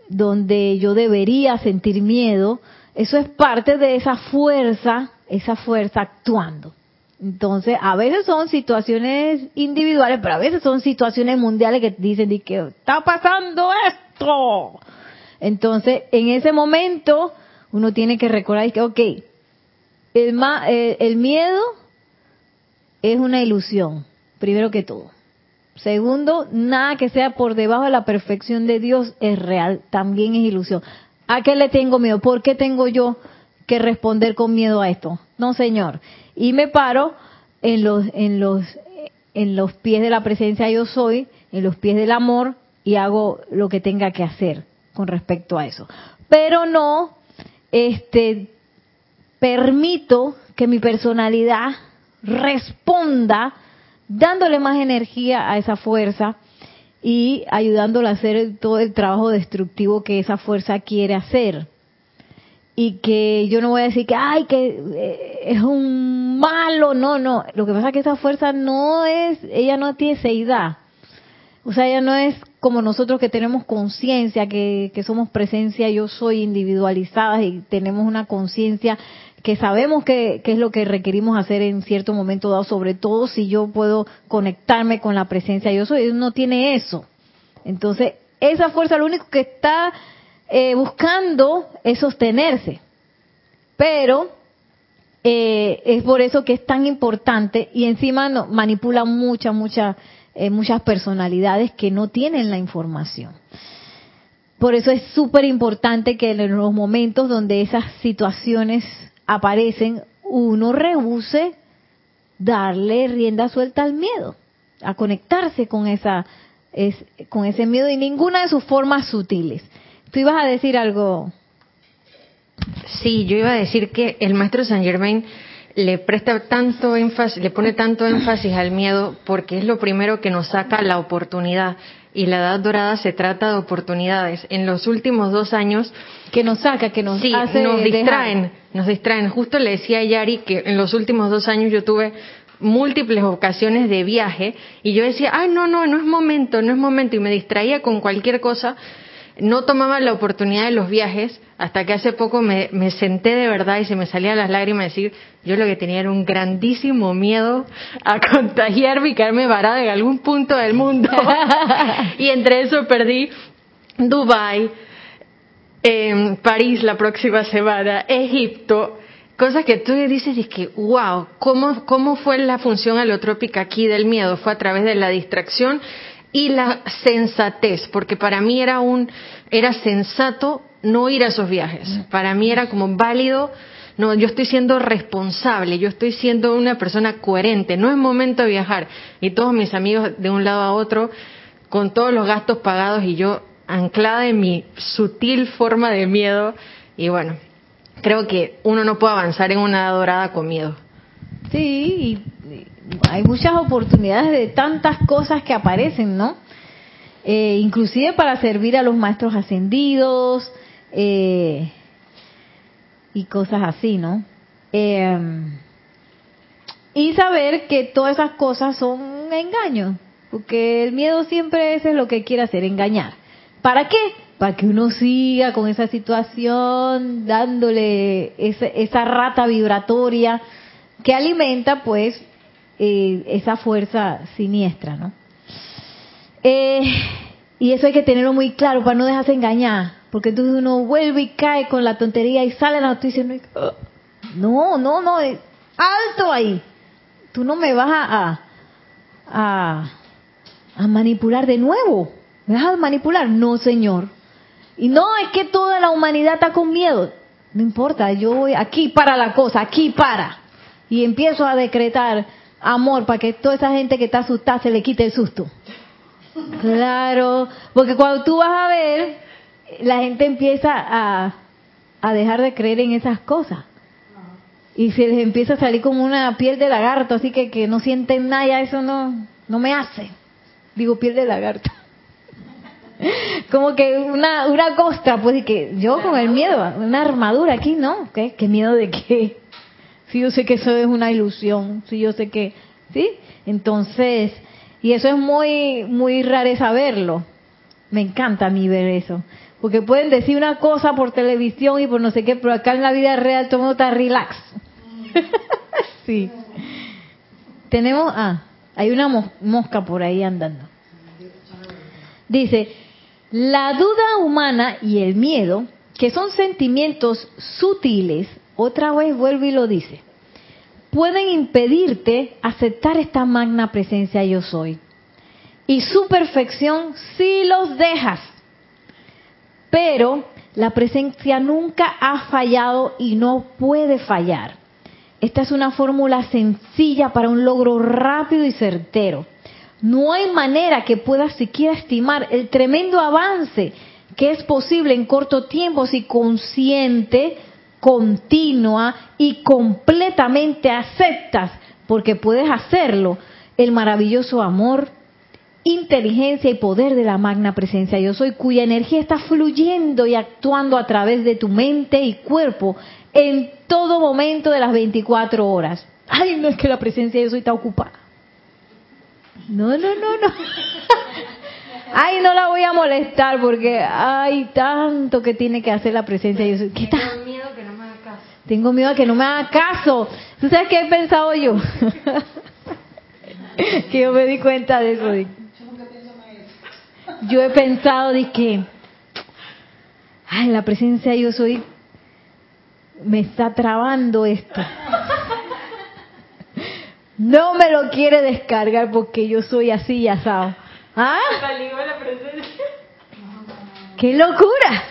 donde yo debería sentir miedo, eso es parte de esa fuerza, esa fuerza actuando. Entonces, a veces son situaciones individuales, pero a veces son situaciones mundiales que dicen que está pasando esto. Entonces, en ese momento, uno tiene que recordar que, ok, el, eh, el miedo es una ilusión, primero que todo. Segundo, nada que sea por debajo de la perfección de Dios es real, también es ilusión. ¿A qué le tengo miedo? ¿Por qué tengo yo que responder con miedo a esto? No, Señor. Y me paro en los en los en los pies de la presencia yo soy, en los pies del amor y hago lo que tenga que hacer con respecto a eso. Pero no este permito que mi personalidad responda dándole más energía a esa fuerza y ayudándole a hacer todo el trabajo destructivo que esa fuerza quiere hacer. Y que yo no voy a decir que, ay, que eh, es un malo, no, no. Lo que pasa es que esa fuerza no es, ella no tiene seidad. O sea, ella no es como nosotros que tenemos conciencia, que, que somos presencia, yo soy individualizadas y tenemos una conciencia que sabemos que, es lo que requerimos hacer en cierto momento dado, sobre todo si yo puedo conectarme con la presencia yo soy, no tiene eso. Entonces, esa fuerza lo único que está eh, buscando es sostenerse. Pero eh, es por eso que es tan importante y encima no, manipula muchas, muchas, eh, muchas personalidades que no tienen la información. Por eso es súper importante que en los momentos donde esas situaciones aparecen, uno rehúse darle rienda suelta al miedo, a conectarse con esa es, con ese miedo y ninguna de sus formas sutiles. Tú ibas a decir algo. Sí, yo iba a decir que el maestro Saint Germain le presta tanto énfasis, le pone tanto énfasis al miedo porque es lo primero que nos saca la oportunidad y la edad dorada se trata de oportunidades. En los últimos dos años que nos saca, que nos sí, nos distraen, nos distraen. Justo le decía a Yari que en los últimos dos años yo tuve múltiples ocasiones de viaje y yo decía, ay, no, no, no es momento, no es momento y me distraía con cualquier cosa no tomaba la oportunidad de los viajes hasta que hace poco me, senté de verdad y se me salían las lágrimas decir, yo lo que tenía era un grandísimo miedo a (laughs) contagiarme y quedarme varada en algún punto del mundo. (laughs) y entre eso perdí Dubai, eh, París la próxima semana, Egipto, cosas que tú dices y que, wow, ¿cómo, ¿cómo fue la función alotrópica aquí del miedo? Fue a través de la distracción y la sensatez, porque para mí era un era sensato no ir a esos viajes. Para mí era como válido, no, yo estoy siendo responsable, yo estoy siendo una persona coherente, no es momento de viajar. Y todos mis amigos de un lado a otro con todos los gastos pagados y yo anclada en mi sutil forma de miedo y bueno, creo que uno no puede avanzar en una dorada con miedo. Sí, hay muchas oportunidades de tantas cosas que aparecen, ¿no? Eh, inclusive para servir a los maestros ascendidos eh, y cosas así, ¿no? Em, y saber que todas esas cosas son engaños, porque el miedo siempre es lo que quiere hacer, engañar. ¿Para qué? Para que uno siga con esa situación, dándole esa, esa rata vibratoria que alimenta pues eh, esa fuerza siniestra, ¿no? Eh, y eso hay que tenerlo muy claro para no dejarse engañar, porque entonces uno vuelve y cae con la tontería y sale la noticia y oh, no, no, no, alto ahí. Tú no me vas a, a, a manipular de nuevo. ¿Me vas a manipular? No, señor. Y no, es que toda la humanidad está con miedo. No importa, yo voy aquí para la cosa, aquí para. Y empiezo a decretar amor para que toda esa gente que está asustada se le quite el susto. Claro, porque cuando tú vas a ver, la gente empieza a, a dejar de creer en esas cosas. Y se les empieza a salir como una piel de lagarto, así que que no sienten nada, eso no, no me hace. Digo piel de lagarto. (laughs) como que una, una costra, pues, y que yo con el miedo, una armadura aquí, ¿no? ¿Qué, qué miedo de qué? Si yo sé que eso es una ilusión, si yo sé que, ¿sí? Entonces, Y eso es muy, muy raro saberlo. Me encanta a mí ver eso. Porque pueden decir una cosa por televisión y por no sé qué, pero acá en la vida real todo el mundo está relax. (laughs) sí. Tenemos, ah, hay una mosca por ahí andando. Dice, la duda humana y el miedo, que son sentimientos sutiles, otra vez vuelve y lo dice, pueden impedirte aceptar esta magna presencia yo soy. Y su perfección si los dejas. Pero la presencia nunca ha fallado y no puede fallar. Esta es una fórmula sencilla para un logro rápido y certero. No hay manera que puedas siquiera estimar el tremendo avance que es posible en corto tiempo si consciente, continua y completamente aceptas, porque puedes hacerlo, el maravilloso amor, inteligencia y poder de la magna presencia yo soy, cuya energía está fluyendo y actuando a través de tu mente y cuerpo en todo momento de las 24 horas. Ay, no es que la presencia yo soy está ocupada. No, no, no, no. (laughs) Ay, no la voy a molestar porque hay tanto que tiene que hacer la presencia yo soy. ¿Qué Tengo miedo que no me haga caso. Tengo miedo a que no me haga caso. ¿Tú sabes qué he pensado yo? (laughs) que yo me di cuenta de eso. Yo he pensado de que, ay, la presencia yo soy me está trabando esto. No me lo quiere descargar porque yo soy así y asado. ¿Ah? ¡Qué locura!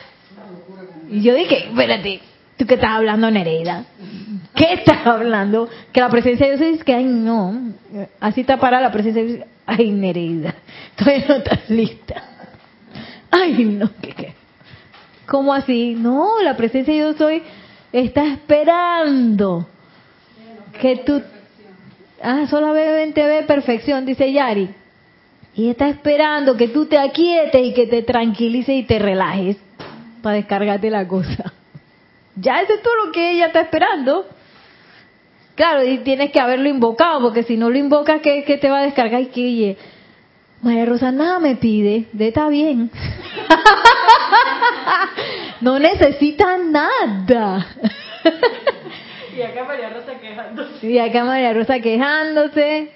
Y yo dije, espérate, ¿tú qué estás hablando, Nereida? ¿Qué estás hablando? Que la presencia de Dios es que, ay, no. Así está para la presencia de Dios. Ay, Nereida, todavía no estás lista. Ay, no, ¿qué, qué? ¿Cómo así? No, la presencia de Dios soy está esperando que tú... Ah, solamente ve perfección, dice Yari. Y está esperando que tú te aquietes y que te tranquilices y te relajes para descargarte la cosa. Ya eso es todo lo que ella está esperando. Claro, y tienes que haberlo invocado, porque si no lo invocas, ¿qué, te va a descargar? Y que, oye, María Rosa nada me pide, de está bien. (laughs) no necesita nada. (laughs) y acá María Rosa quejándose. Y acá María Rosa quejándose.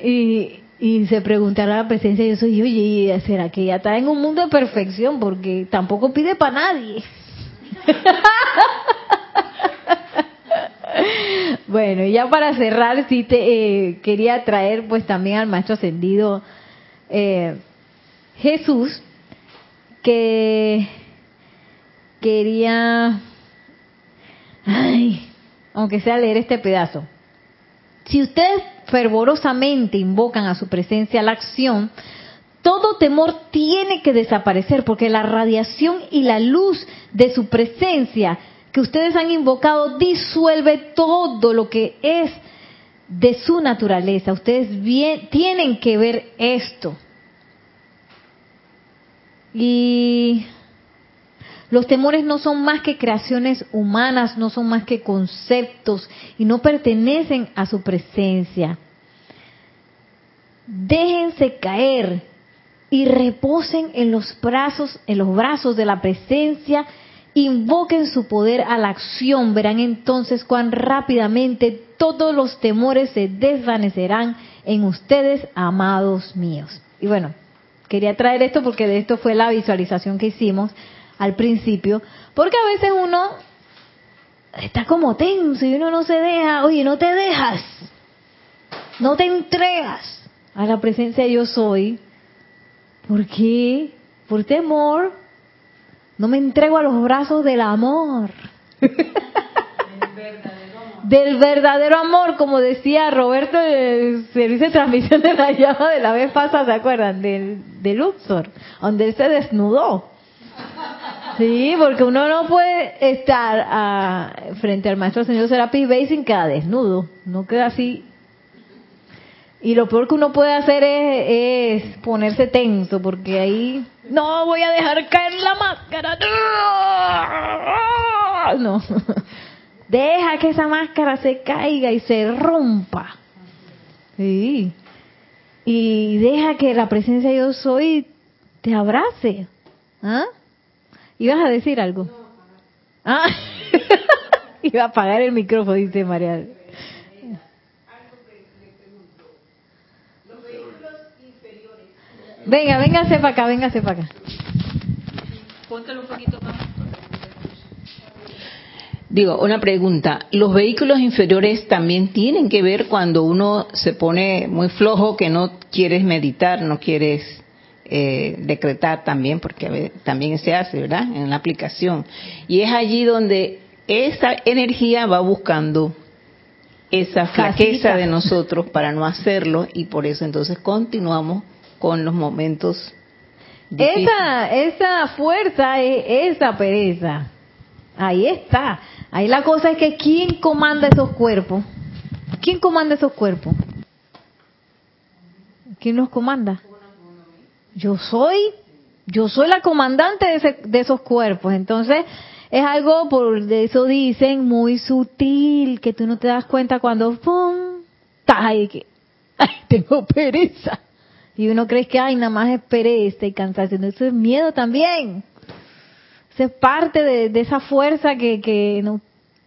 Y, y se preguntará la presencia yo soy, oye, ¿será que ella está en un mundo de perfección? Porque tampoco pide para nadie. (laughs) bueno, y ya para cerrar, sí te eh, quería traer pues también al maestro ascendido eh, Jesús, que quería, ay, aunque sea leer este pedazo. Si ustedes fervorosamente invocan a su presencia la acción, todo temor tiene que desaparecer porque la radiación y la luz de su presencia que ustedes han invocado disuelve todo lo que es de su naturaleza. Ustedes tienen que ver esto. Y los temores no son más que creaciones humanas, no son más que conceptos y no pertenecen a su presencia. Déjense caer y reposen en los brazos, en los brazos de la presencia, invoquen su poder a la acción, verán entonces cuán rápidamente todos los temores se desvanecerán en ustedes, amados míos. Y bueno, quería traer esto porque de esto fue la visualización que hicimos al principio, porque a veces uno está como tenso y uno no se deja, oye, no te dejas, no te entregas a la presencia de yo soy. ¿Por qué? Por temor. No me entrego a los brazos del amor. (laughs) del verdadero amor, como decía Roberto el servicio de transmisión de la llama de la vez pasada, ¿se acuerdan? Del, de Luxor, donde él se desnudó. Sí, porque uno no puede estar ah, frente al maestro señor Serapis Bey sin quedar desnudo, no queda así. Y lo peor que uno puede hacer es, es ponerse tenso, porque ahí no voy a dejar caer la máscara. No. Deja que esa máscara se caiga y se rompa. Sí. y deja que la presencia yo soy te abrace. ¿Ah? ¿Ibas a decir algo? Ah, (laughs) iba a apagar el micrófono, dice María. Venga, véngase para acá, véngase para acá. Póntelo un poquito más. Digo, una pregunta. ¿Los vehículos inferiores también tienen que ver cuando uno se pone muy flojo, que no quieres meditar, no quieres eh, decretar también, porque también se hace, ¿verdad? En la aplicación. Y es allí donde esa energía va buscando esa flaqueza de nosotros para no hacerlo y por eso entonces continuamos con los momentos. Esa, esa fuerza es esa pereza. Ahí está. Ahí la cosa es que ¿quién comanda esos cuerpos? ¿Quién comanda esos cuerpos? ¿Quién los comanda? Yo soy, yo soy la comandante de, de esos cuerpos. Entonces, es algo, por eso dicen, muy sutil, que tú no te das cuenta cuando, ¡pum! ¡Ay, que, (laughs) ay, tengo pereza! Y uno cree que, ay, nada más es pereza y cansancio. Eso es miedo también. Eso es parte de, esa fuerza que, que no,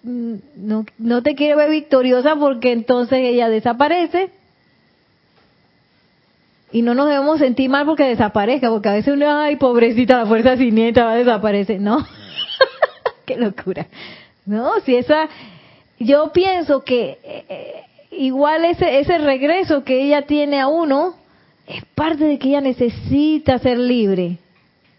no, no te quiere ver victoriosa porque entonces ella desaparece. Y no nos debemos sentir mal porque desaparezca, porque a veces uno, ay, pobrecita, la fuerza siniestra va a desaparecer. No, (laughs) qué locura. No, si esa, yo pienso que eh, igual ese, ese regreso que ella tiene a uno, es parte de que ella necesita ser libre.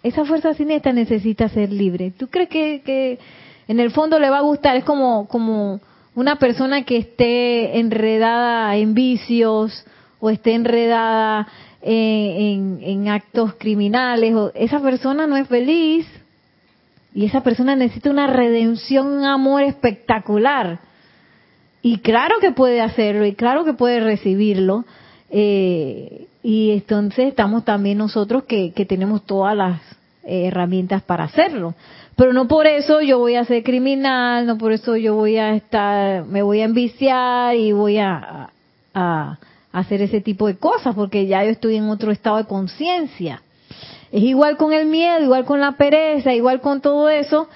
Esa fuerza siniestra necesita ser libre. ¿Tú crees que, en el fondo le va a gustar? Es como, como una persona que esté enredada en vicios o esté enredada en, actos criminales. O, esa persona no es feliz y esa persona necesita una redención, un amor espectacular. Y claro que puede hacerlo y claro que puede recibirlo. Eh, y entonces estamos también nosotros que, tenemos todas las herramientas para hacerlo. Pero no por eso yo voy a ser criminal, no por eso yo voy a estar, me voy a enviciar y voy a, a, hacer ese tipo de cosas, porque ya yo estoy en otro estado de conciencia. Es igual con el miedo, igual con la pereza, igual con todo eso.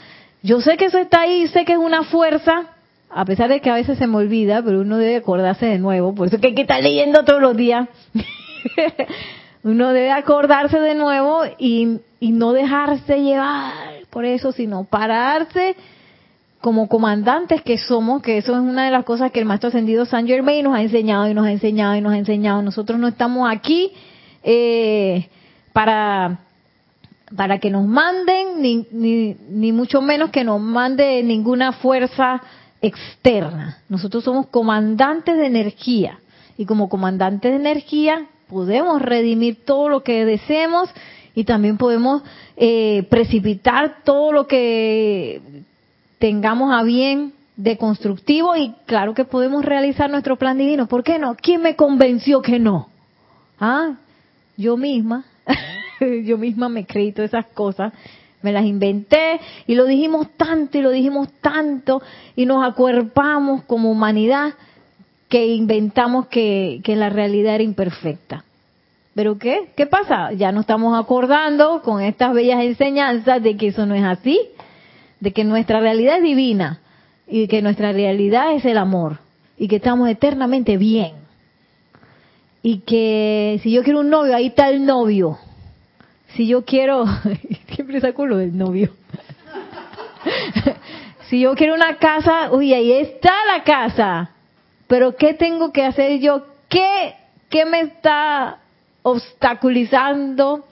Yo sé que eso está ahí, sé que es una fuerza, a pesar de que a veces se me olvida, pero uno debe acordarse de nuevo, por eso que hay que estar leyendo todos los días. (laughs) (laughs) uno debe acordarse de nuevo y, no dejarse llevar por eso, sino pararse como comandantes que somos, que eso es una de las cosas que el Maestro Ascendido San Germain nos ha enseñado y nos ha enseñado y nos ha enseñado. Nosotros no estamos aquí eh, para para que nos manden, ni, ni, ni mucho menos que nos mande ninguna fuerza externa. Nosotros somos comandantes de energía y como comandantes de energía podemos redimir todo lo que deseemos y también podemos eh, precipitar todo lo que tengamos a bien de constructivo y claro que podemos realizar nuestro plan divino. ¿Por qué no? ¿Quién me convenció que no? Ah, yo misma, (laughs) yo misma me creí todas esas cosas, me las inventé y lo dijimos tanto y lo dijimos tanto y nos acuerpamos como humanidad que inventamos que, la realidad era imperfecta. ¿Pero qué? ¿Qué pasa? Ya nos estamos acordando con estas bellas enseñanzas de que eso no es así, de que nuestra realidad es divina y que nuestra realidad es el amor y que estamos eternamente bien. Y que si yo quiero un novio, ahí está el novio. Si yo quiero, (laughs) siempre saco lo del novio. (laughs) si yo quiero una casa, uy, ahí está la casa. Pero ¿qué tengo que hacer yo? ¿Qué, qué me está obstaculizando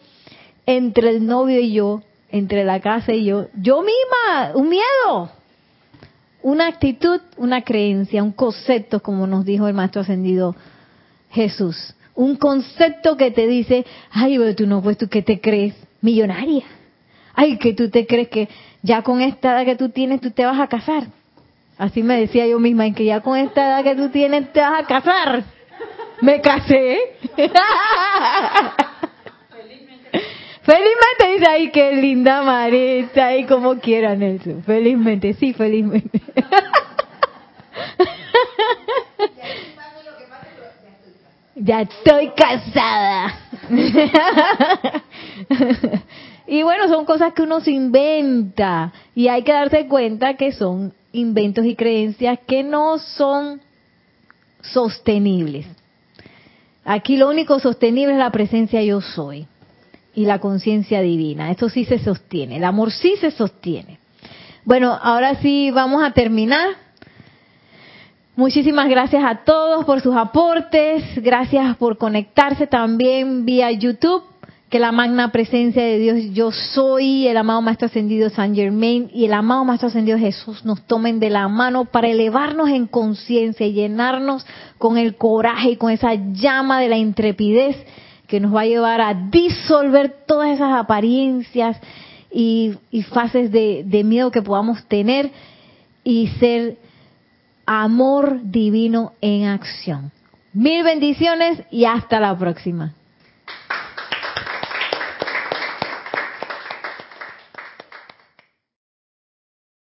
entre el novio y yo, entre la casa y yo? Yo misma, un miedo, una actitud, una creencia, un concepto, como nos dijo el Maestro Ascendido Jesús. Un concepto que te dice, ay, pero tú no, pues tú qué te crees, millonaria. Ay, que tú te crees que ya con esta edad que tú tienes tú te vas a casar. Así me decía yo misma, en que ya con esta edad que tú tienes te vas a casar. Me casé. (laughs) Felizmente dice, ay, qué linda Marita, y como quieran eso. Felizmente, sí, felizmente. (laughs) Ya estoy casada. (laughs) y bueno, son cosas que uno se inventa y hay que darse cuenta que son inventos y creencias que no son sostenibles. Aquí lo único sostenible es la presencia yo soy y la conciencia divina. Esto sí se sostiene, el amor sí se sostiene. Bueno, ahora sí vamos a terminar. Muchísimas gracias a todos por sus aportes, gracias por conectarse también vía YouTube, que la magna presencia de Dios yo soy, el amado Maestro Ascendido San Germain y el amado Maestro Ascendido Jesús nos tomen de la mano para elevarnos en conciencia y llenarnos con el coraje y con esa llama de la intrepidez que nos va a llevar a disolver todas esas apariencias y, fases de, de miedo que podamos tener y ser amor divino en acción. Mil bendiciones y hasta la próxima.